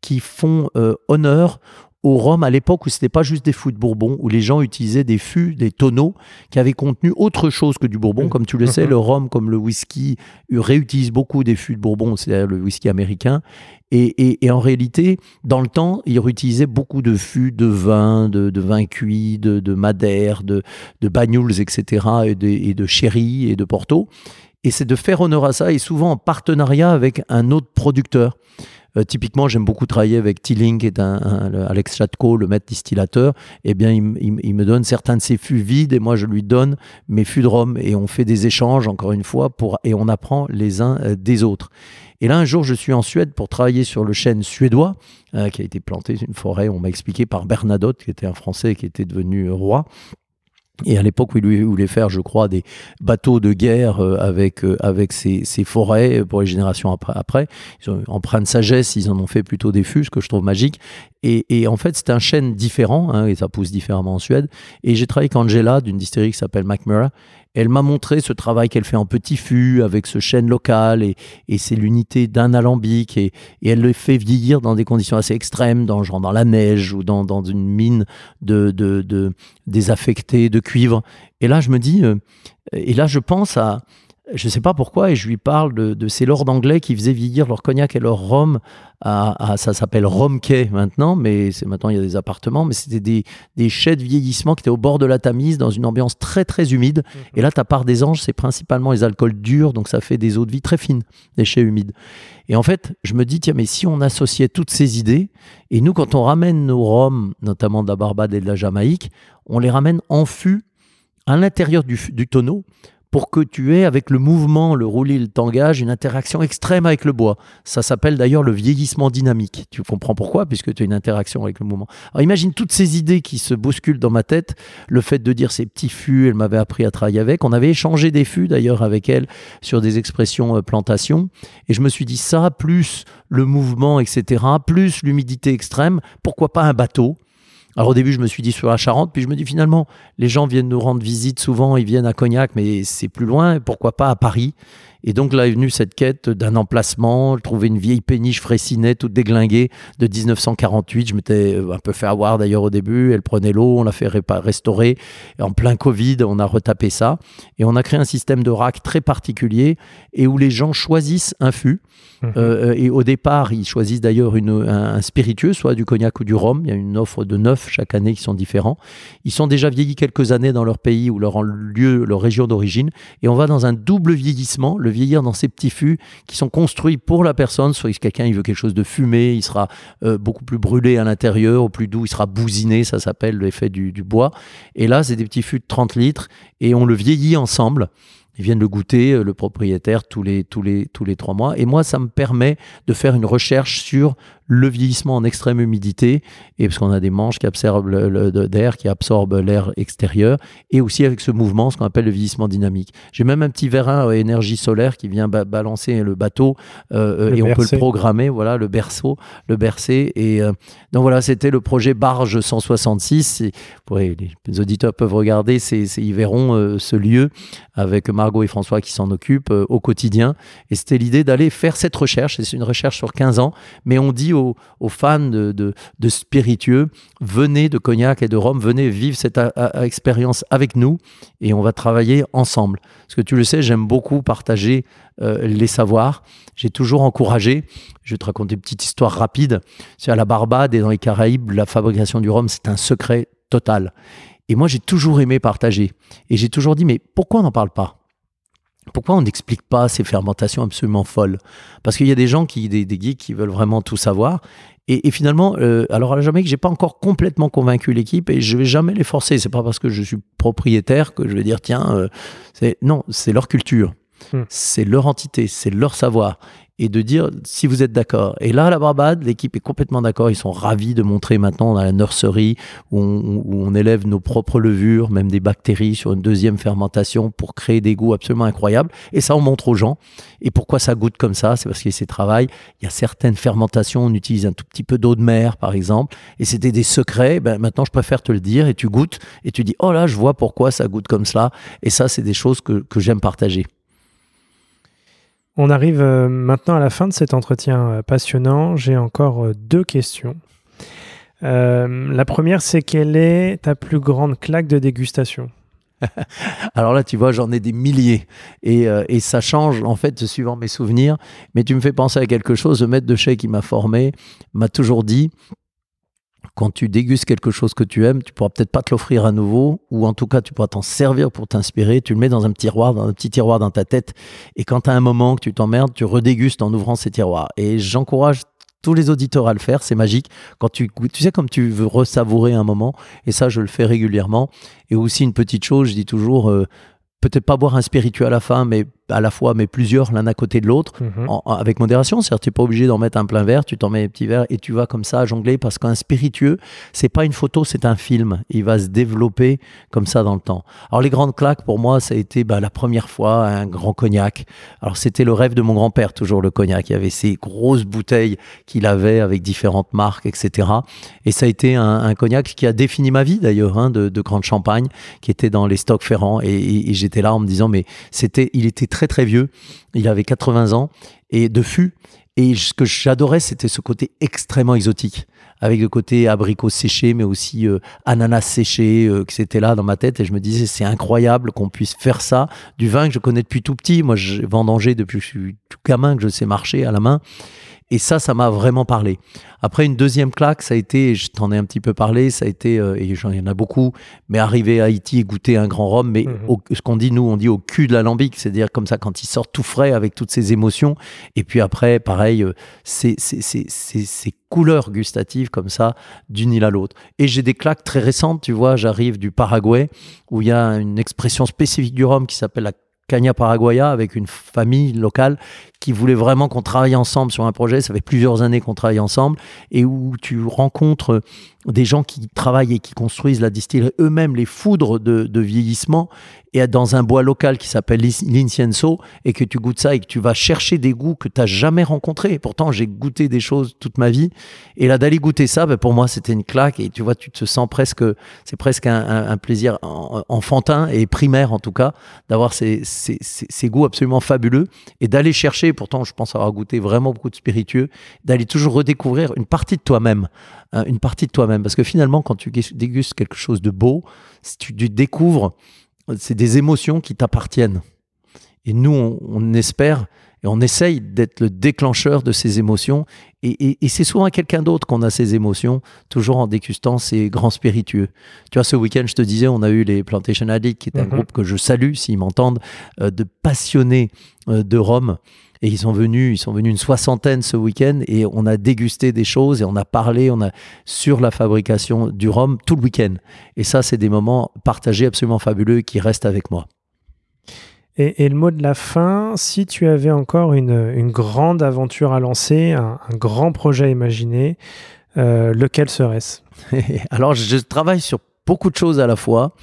qui font euh, honneur au rhum à l'époque où ce n'était pas juste des fûts de Bourbon, où les gens utilisaient des fûts, des tonneaux qui avaient contenu autre chose que du Bourbon. Comme tu le sais, le rhum, comme le whisky, réutilise beaucoup des fûts de Bourbon, c'est-à-dire le whisky américain. Et, en réalité, dans le temps, ils réutilisaient beaucoup de fûts de vin, de, vin cuit, de, de madère, de, de banyuls, etc., et de, et de sherry et de porto. Et c'est de faire honneur à ça, et souvent en partenariat avec un autre producteur. Euh, typiquement, j'aime beaucoup travailler avec Tilling, qui est un, Alex Chatko, le maître distillateur. Eh bien, il, me donne certains de ses fûts vides et moi, je lui donne mes fûts de rhum. Et on fait des échanges, encore une fois, et on apprend les uns euh, des autres. Et là, un jour, je suis en Suède pour travailler sur le chêne suédois, euh, qui a été planté, une forêt, on m'a expliqué, par Bernadotte, qui était un Français qui était devenu roi. Et à l'époque où il voulait faire, je crois, des bateaux de guerre euh, avec, euh, avec ces, forêts pour les générations après, ils ont empreint de sagesse, ils en ont fait plutôt des fûts, ce que je trouve magique. Et, en fait, c'est un chêne différent, hein, et ça pousse différemment en Suède. Et j'ai travaillé avec Angela d'une distillerie qui s'appelle McMurray, elle m'a montré ce travail qu'elle fait en petit fût avec ce chêne local et, c'est l'unité d'un alambic et, elle le fait vieillir dans des conditions assez extrêmes, dans, dans la neige ou dans, une mine de, de, désaffectée de cuivre. Et là, je me dis, euh, et là, je pense à, je ne sais pas pourquoi, et je lui parle de, ces lords anglais qui faisaient vieillir leur cognac et leur rhum. À, ça s'appelle Rhum Quay maintenant, mais c'est maintenant il y a des appartements, mais c'était des, des chais de vieillissement qui étaient au bord de la Tamise, dans une ambiance très très humide. Et là, ta part des anges, c'est principalement les alcools durs, donc ça fait des eaux de vie très fines, des chais humides. Et en fait, je me dis, tiens, mais si on associait toutes ces idées, et nous, quand on ramène nos rhums, notamment de la Barbade et de la Jamaïque, on les ramène en fût à l'intérieur du, du tonneau pour que tu aies, avec le mouvement, le roulis, le tangage, une interaction extrême avec le bois. Ça s'appelle d'ailleurs le vieillissement dynamique. Tu comprends pourquoi? Puisque tu as une interaction avec le mouvement. Alors imagine toutes ces idées qui se bousculent dans ma tête. Le fait de dire ces petits fûts, elle m'avait appris à travailler avec. On avait échangé des fûts d'ailleurs avec elle sur des expressions euh, plantation. Et je me suis dit ça, plus le mouvement, etc., plus l'humidité extrême, pourquoi pas un bateau? Alors au début, je me suis dit sur la Charente, puis je me dis finalement, les gens viennent nous rendre visite souvent, ils viennent à Cognac, mais c'est plus loin, pourquoi pas à Paris? Et donc là est venue cette quête d'un emplacement, trouver une vieille péniche Fraissinet toute déglinguée de 1948. Je m'étais euh, un peu fait avoir d'ailleurs au début. Elle prenait l'eau, on l'a fait restaurer. en plein Covid, on a retapé ça. Et on a créé un système de rack très particulier et où les gens choisissent un fût. Mhm. Euh, et au départ, ils choisissent d'ailleurs un, un, spiritueux, soit du cognac ou du rhum. Il y a une offre de neuf chaque année qui sont différents. Ils sont déjà vieillis quelques années dans leur pays ou leur lieu, leur région d'origine. Et on va dans un double vieillissement. Le vieillir dans ces petits fûts qui sont construits pour la personne. Soit si quelqu'un il veut quelque chose de fumé, il sera euh, beaucoup plus brûlé à l'intérieur, au plus doux, il sera bousiné, ça s'appelle l'effet du, du bois. Et là, c'est des petits fûts de 30 litres et on le vieillit ensemble. Ils viennent le goûter, euh, le propriétaire, tous les, tous, les, tous les trois mois. Et moi, ça me permet de faire une recherche sur le vieillissement en extrême humidité, et parce qu'on a des manches qui absorbent l'air, qui absorbent l'air extérieur, et aussi avec ce mouvement, ce qu'on appelle le vieillissement dynamique. J'ai même un petit vérin à énergie solaire qui vient balancer le bateau, euh, et on peut le programmer, voilà, le berceau, le bercer. Et euh, donc voilà, c'était le projet Barge 166. Et, les, auditeurs peuvent regarder, ils verront euh, ce lieu avec Margot et François qui s'en occupent au quotidien. Et c'était l'idée d'aller faire cette recherche, c'est une recherche sur 15 ans, mais on dit aux, fans de, spiritueux, venez de Cognac et de Rome, venez vivre cette expérience avec nous et on va travailler ensemble. Parce que tu le sais, j'aime beaucoup partager euh, les savoirs. J'ai toujours encouragé, je vais te raconter une petite histoire rapide, c'est à la Barbade et dans les Caraïbes, la fabrication du rhum, c'est un secret total. Et moi, j'ai toujours aimé partager. Et j'ai toujours dit, mais pourquoi on n'en parle pas? Pourquoi on n'explique pas ces fermentations absolument folles? Parce qu'il y a des gens, qui, des, des geeks qui veulent vraiment tout savoir. Et, finalement, euh, alors à la Jamaïque, j'ai pas encore complètement convaincu l'équipe et je vais jamais les forcer. C'est pas parce que je suis propriétaire que je vais dire tiens, euh, non, c'est leur culture. Hmm. C'est leur entité, c'est leur savoir et de dire si vous êtes d'accord. Et là, à la Barbade, l'équipe est complètement d'accord. Ils sont ravis de montrer maintenant dans la nurserie où on, élève nos propres levures, même des bactéries sur une deuxième fermentation pour créer des goûts absolument incroyables. Et ça, on montre aux gens. Et pourquoi ça goûte comme ça? C'est parce qu'il y a ces travail. Il y a certaines fermentations, on utilise un tout petit peu d'eau de mer, par exemple. Et c'était des secrets. Ben, maintenant, je préfère te le dire. Et tu goûtes et tu dis, oh là, je vois pourquoi ça goûte comme cela. Et ça, c'est des choses que, que j'aime partager. On arrive euh, maintenant à la fin de cet entretien euh, passionnant. J'ai encore euh, deux questions. la première, c'est quelle est ta plus grande claque de dégustation? Alors là, tu vois, j'en ai des milliers. Et, ça change, en fait, suivant mes souvenirs. Mais tu me fais penser à quelque chose. Le maître de chai qui m'a formé m'a toujours dit quand tu dégustes quelque chose que tu aimes, tu pourras peut-être pas te l'offrir à nouveau, ou en tout cas, tu pourras t'en servir pour t'inspirer. Tu le mets dans un petit tiroir, dans un petit tiroir dans ta tête. Et quand tu as un moment que tu t'emmerdes, tu redégustes en ouvrant ces tiroirs. Et j'encourage tous les auditeurs à le faire, c'est magique. Quand tu, tu sais, comme tu veux resavourer un moment, et ça, je le fais régulièrement. Et aussi, une petite chose, je dis toujours, euh, peut-être pas boire un spiritueux à la fin, mais à la fois, mais plusieurs l'un à côté de l'autre, mhm. avec modération. C'est-à-dire, tu n'es pas obligé d'en mettre un plein verre, tu t'en mets un petit verre et tu vas comme ça jongler parce qu'un spiritueux, c'est pas une photo, c'est un film. Il va se développer comme ça dans le temps. Alors, les grandes claques, pour moi, ça a été bah, la première fois un grand cognac. Alors, c'était le rêve de mon grand-père, toujours le cognac. Il y avait ces grosses bouteilles qu'il avait avec différentes marques, etc. Et ça a été un, cognac qui a défini ma vie, d'ailleurs, hein, de, de grande champagne, qui était dans les stocks ferrants. Et, et j'étais là en me disant, mais c'était, il était très très vieux. Il avait 80 ans et de fût. Et ce que j'adorais, c'était ce côté extrêmement exotique, avec le côté abricot séché, mais aussi euh, ananas séché, euh, qui était là dans ma tête. Et je me disais, c'est incroyable qu'on puisse faire ça. Du vin que je connais depuis tout petit. Moi, je vendanger depuis que je suis tout gamin, que je sais marcher à la main. Et ça, ça m'a vraiment parlé. Après, une deuxième claque, ça a été, je t'en ai un petit peu parlé, ça a été, euh, et il y en a beaucoup, mais arriver à Haïti et goûter un grand rhum, mais mhm. ce qu'on dit, nous, on dit au cul de l'alambic, c'est-à-dire comme ça, quand il sort tout frais avec toutes ses émotions. Et puis après, pareil, euh, c'est ces couleurs gustatives comme ça, d'une île à l'autre. Et j'ai des claques très récentes, tu vois, j'arrive du Paraguay, où il y a une expression spécifique du rhum qui s'appelle la Cagna Paraguaya avec une famille locale qui voulait vraiment qu'on travaille ensemble sur un projet. Ça fait plusieurs années qu'on travaille ensemble et où tu rencontres des gens qui travaillent et qui construisent la distillerie eux-mêmes, les foudres de, vieillissement, et dans un bois local qui s'appelle l'incienso, et que tu goûtes ça et que tu vas chercher des goûts que tu n'as jamais rencontrés. Pourtant, j'ai goûté des choses toute ma vie. Et là, d'aller goûter ça, ben, pour moi, c'était une claque. Et tu vois, tu te sens presque, c'est presque un, plaisir enfantin et primaire, en tout cas, d'avoir ces, ces goûts absolument fabuleux et d'aller chercher, pourtant, je pense avoir goûté vraiment beaucoup de spiritueux, d'aller toujours redécouvrir une partie de toi-même. Hein, une partie de toi-même. Parce que finalement, quand tu dégustes quelque chose de beau, si tu, découvres, c'est des émotions qui t'appartiennent. Et nous, on, espère et on essaye d'être le déclencheur de ces émotions. Et, c'est souvent à quelqu'un d'autre qu'on a ces émotions, toujours en dégustant ces grands spiritueux. Tu vois, ce week-end, je te disais, on a eu les Plantation Addicts, qui est un mhm. groupe que je salue, s'ils m'entendent, euh, de passionnés euh, de Rome et ils sont venus, ils sont venus une soixantaine ce week-end et on a dégusté des choses et on a parlé on a, sur la fabrication du rhum tout le week-end. Et ça, c'est des moments partagés absolument fabuleux qui restent avec moi. Et, le mot de la fin, si tu avais encore une, grande aventure à lancer, un, grand projet à imaginer, euh, lequel serait-ce? Alors, je travaille sur beaucoup de choses à la fois.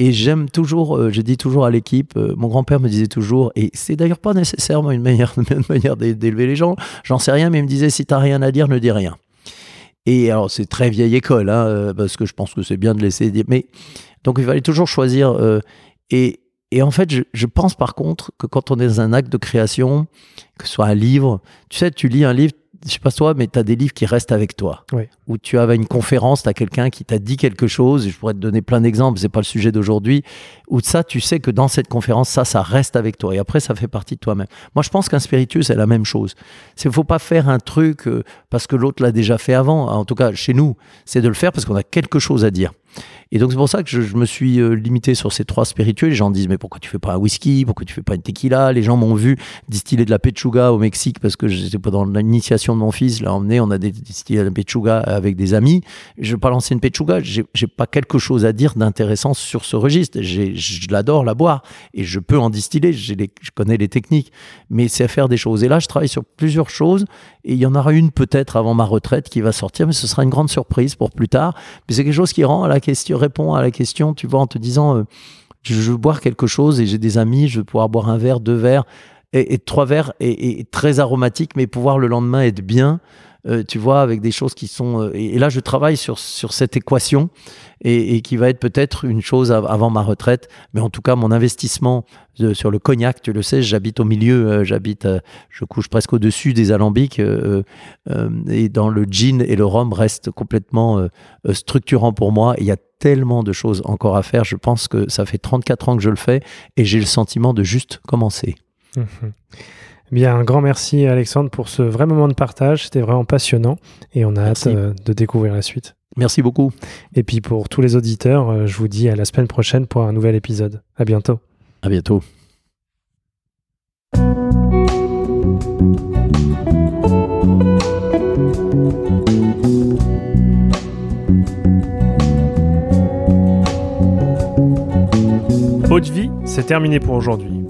Et j'aime toujours, euh, je dis toujours à l'équipe, euh, mon grand-père me disait toujours, et c'est d'ailleurs pas nécessairement une meilleure une manière d'élever les gens, j'en sais rien, mais il me disait, si t'as rien à dire, ne dis rien. Et alors, c'est très vieille école, hein, euh, parce que je pense que c'est bien de laisser dire. Mais donc, il fallait toujours choisir. et, et en fait, je, je, pense par contre que quand on est dans un acte de création, que ce soit un livre, tu sais, tu lis un livre, je sais pas toi, mais tu as des livres qui restent avec toi. Oui. Où tu avais une conférence, tu as quelqu'un qui t'a dit quelque chose, et je pourrais te donner plein d'exemples, c'est pas le sujet d'aujourd'hui, où ça, tu sais que dans cette conférence, ça, ça reste avec toi. Et après, ça fait partie de toi-même. Moi, je pense qu'un spiritueux, c'est la même chose. Il faut pas faire un truc euh, parce que l'autre l'a déjà fait avant. En tout cas, chez nous, c'est de le faire parce qu'on a quelque chose à dire. Et donc c'est pour ça que je, me suis euh, limité sur ces trois spiritueux. Les gens disent mais pourquoi tu fais pas un whisky? Pourquoi tu fais pas une tequila? Les gens m'ont vu distiller de la pechuga au Mexique parce que j'étais pendant l'initiation de mon fils. L'a emmené, on a distillé de la pechuga avec des amis. Je vais pas lancer une pechuga. J'ai pas quelque chose à dire d'intéressant sur ce registre. Je l'adore la boire et je peux en distiller. je connais les techniques, mais c'est à faire des choses. Et là, je travaille sur plusieurs choses et il y en aura une peut-être avant ma retraite qui va sortir, mais ce sera une grande surprise pour plus tard. Mais c'est quelque chose qui rend à la question, répond à la question, tu vois, en te disant, euh, je veux boire quelque chose et j'ai des amis, je veux pouvoir boire un verre, deux verres et, trois verres et, très aromatique, mais pouvoir le lendemain être bien. Euh, tu vois, avec des choses qui sont. Euh, et, là, je travaille sur, sur cette équation et, qui va être peut-être une chose avant ma retraite. Mais en tout cas, mon investissement sur le cognac, tu le sais, j'habite au milieu, euh, j'habite, je couche presque au-dessus des alambics. et dans le gin et le rhum reste complètement structurant pour moi. Il y a tellement de choses encore à faire. Je pense que ça fait 34 ans que je le fais et j'ai le sentiment de juste commencer. Mmh Bien, un grand merci Alexandre pour ce vrai moment de partage. C'était vraiment passionnant et on a hâte euh, de découvrir la suite. Merci beaucoup. Et puis pour tous les auditeurs, euh, je vous dis à la semaine prochaine pour un nouvel épisode. À bientôt. À bientôt. Haute vie, c'est terminé pour aujourd'hui.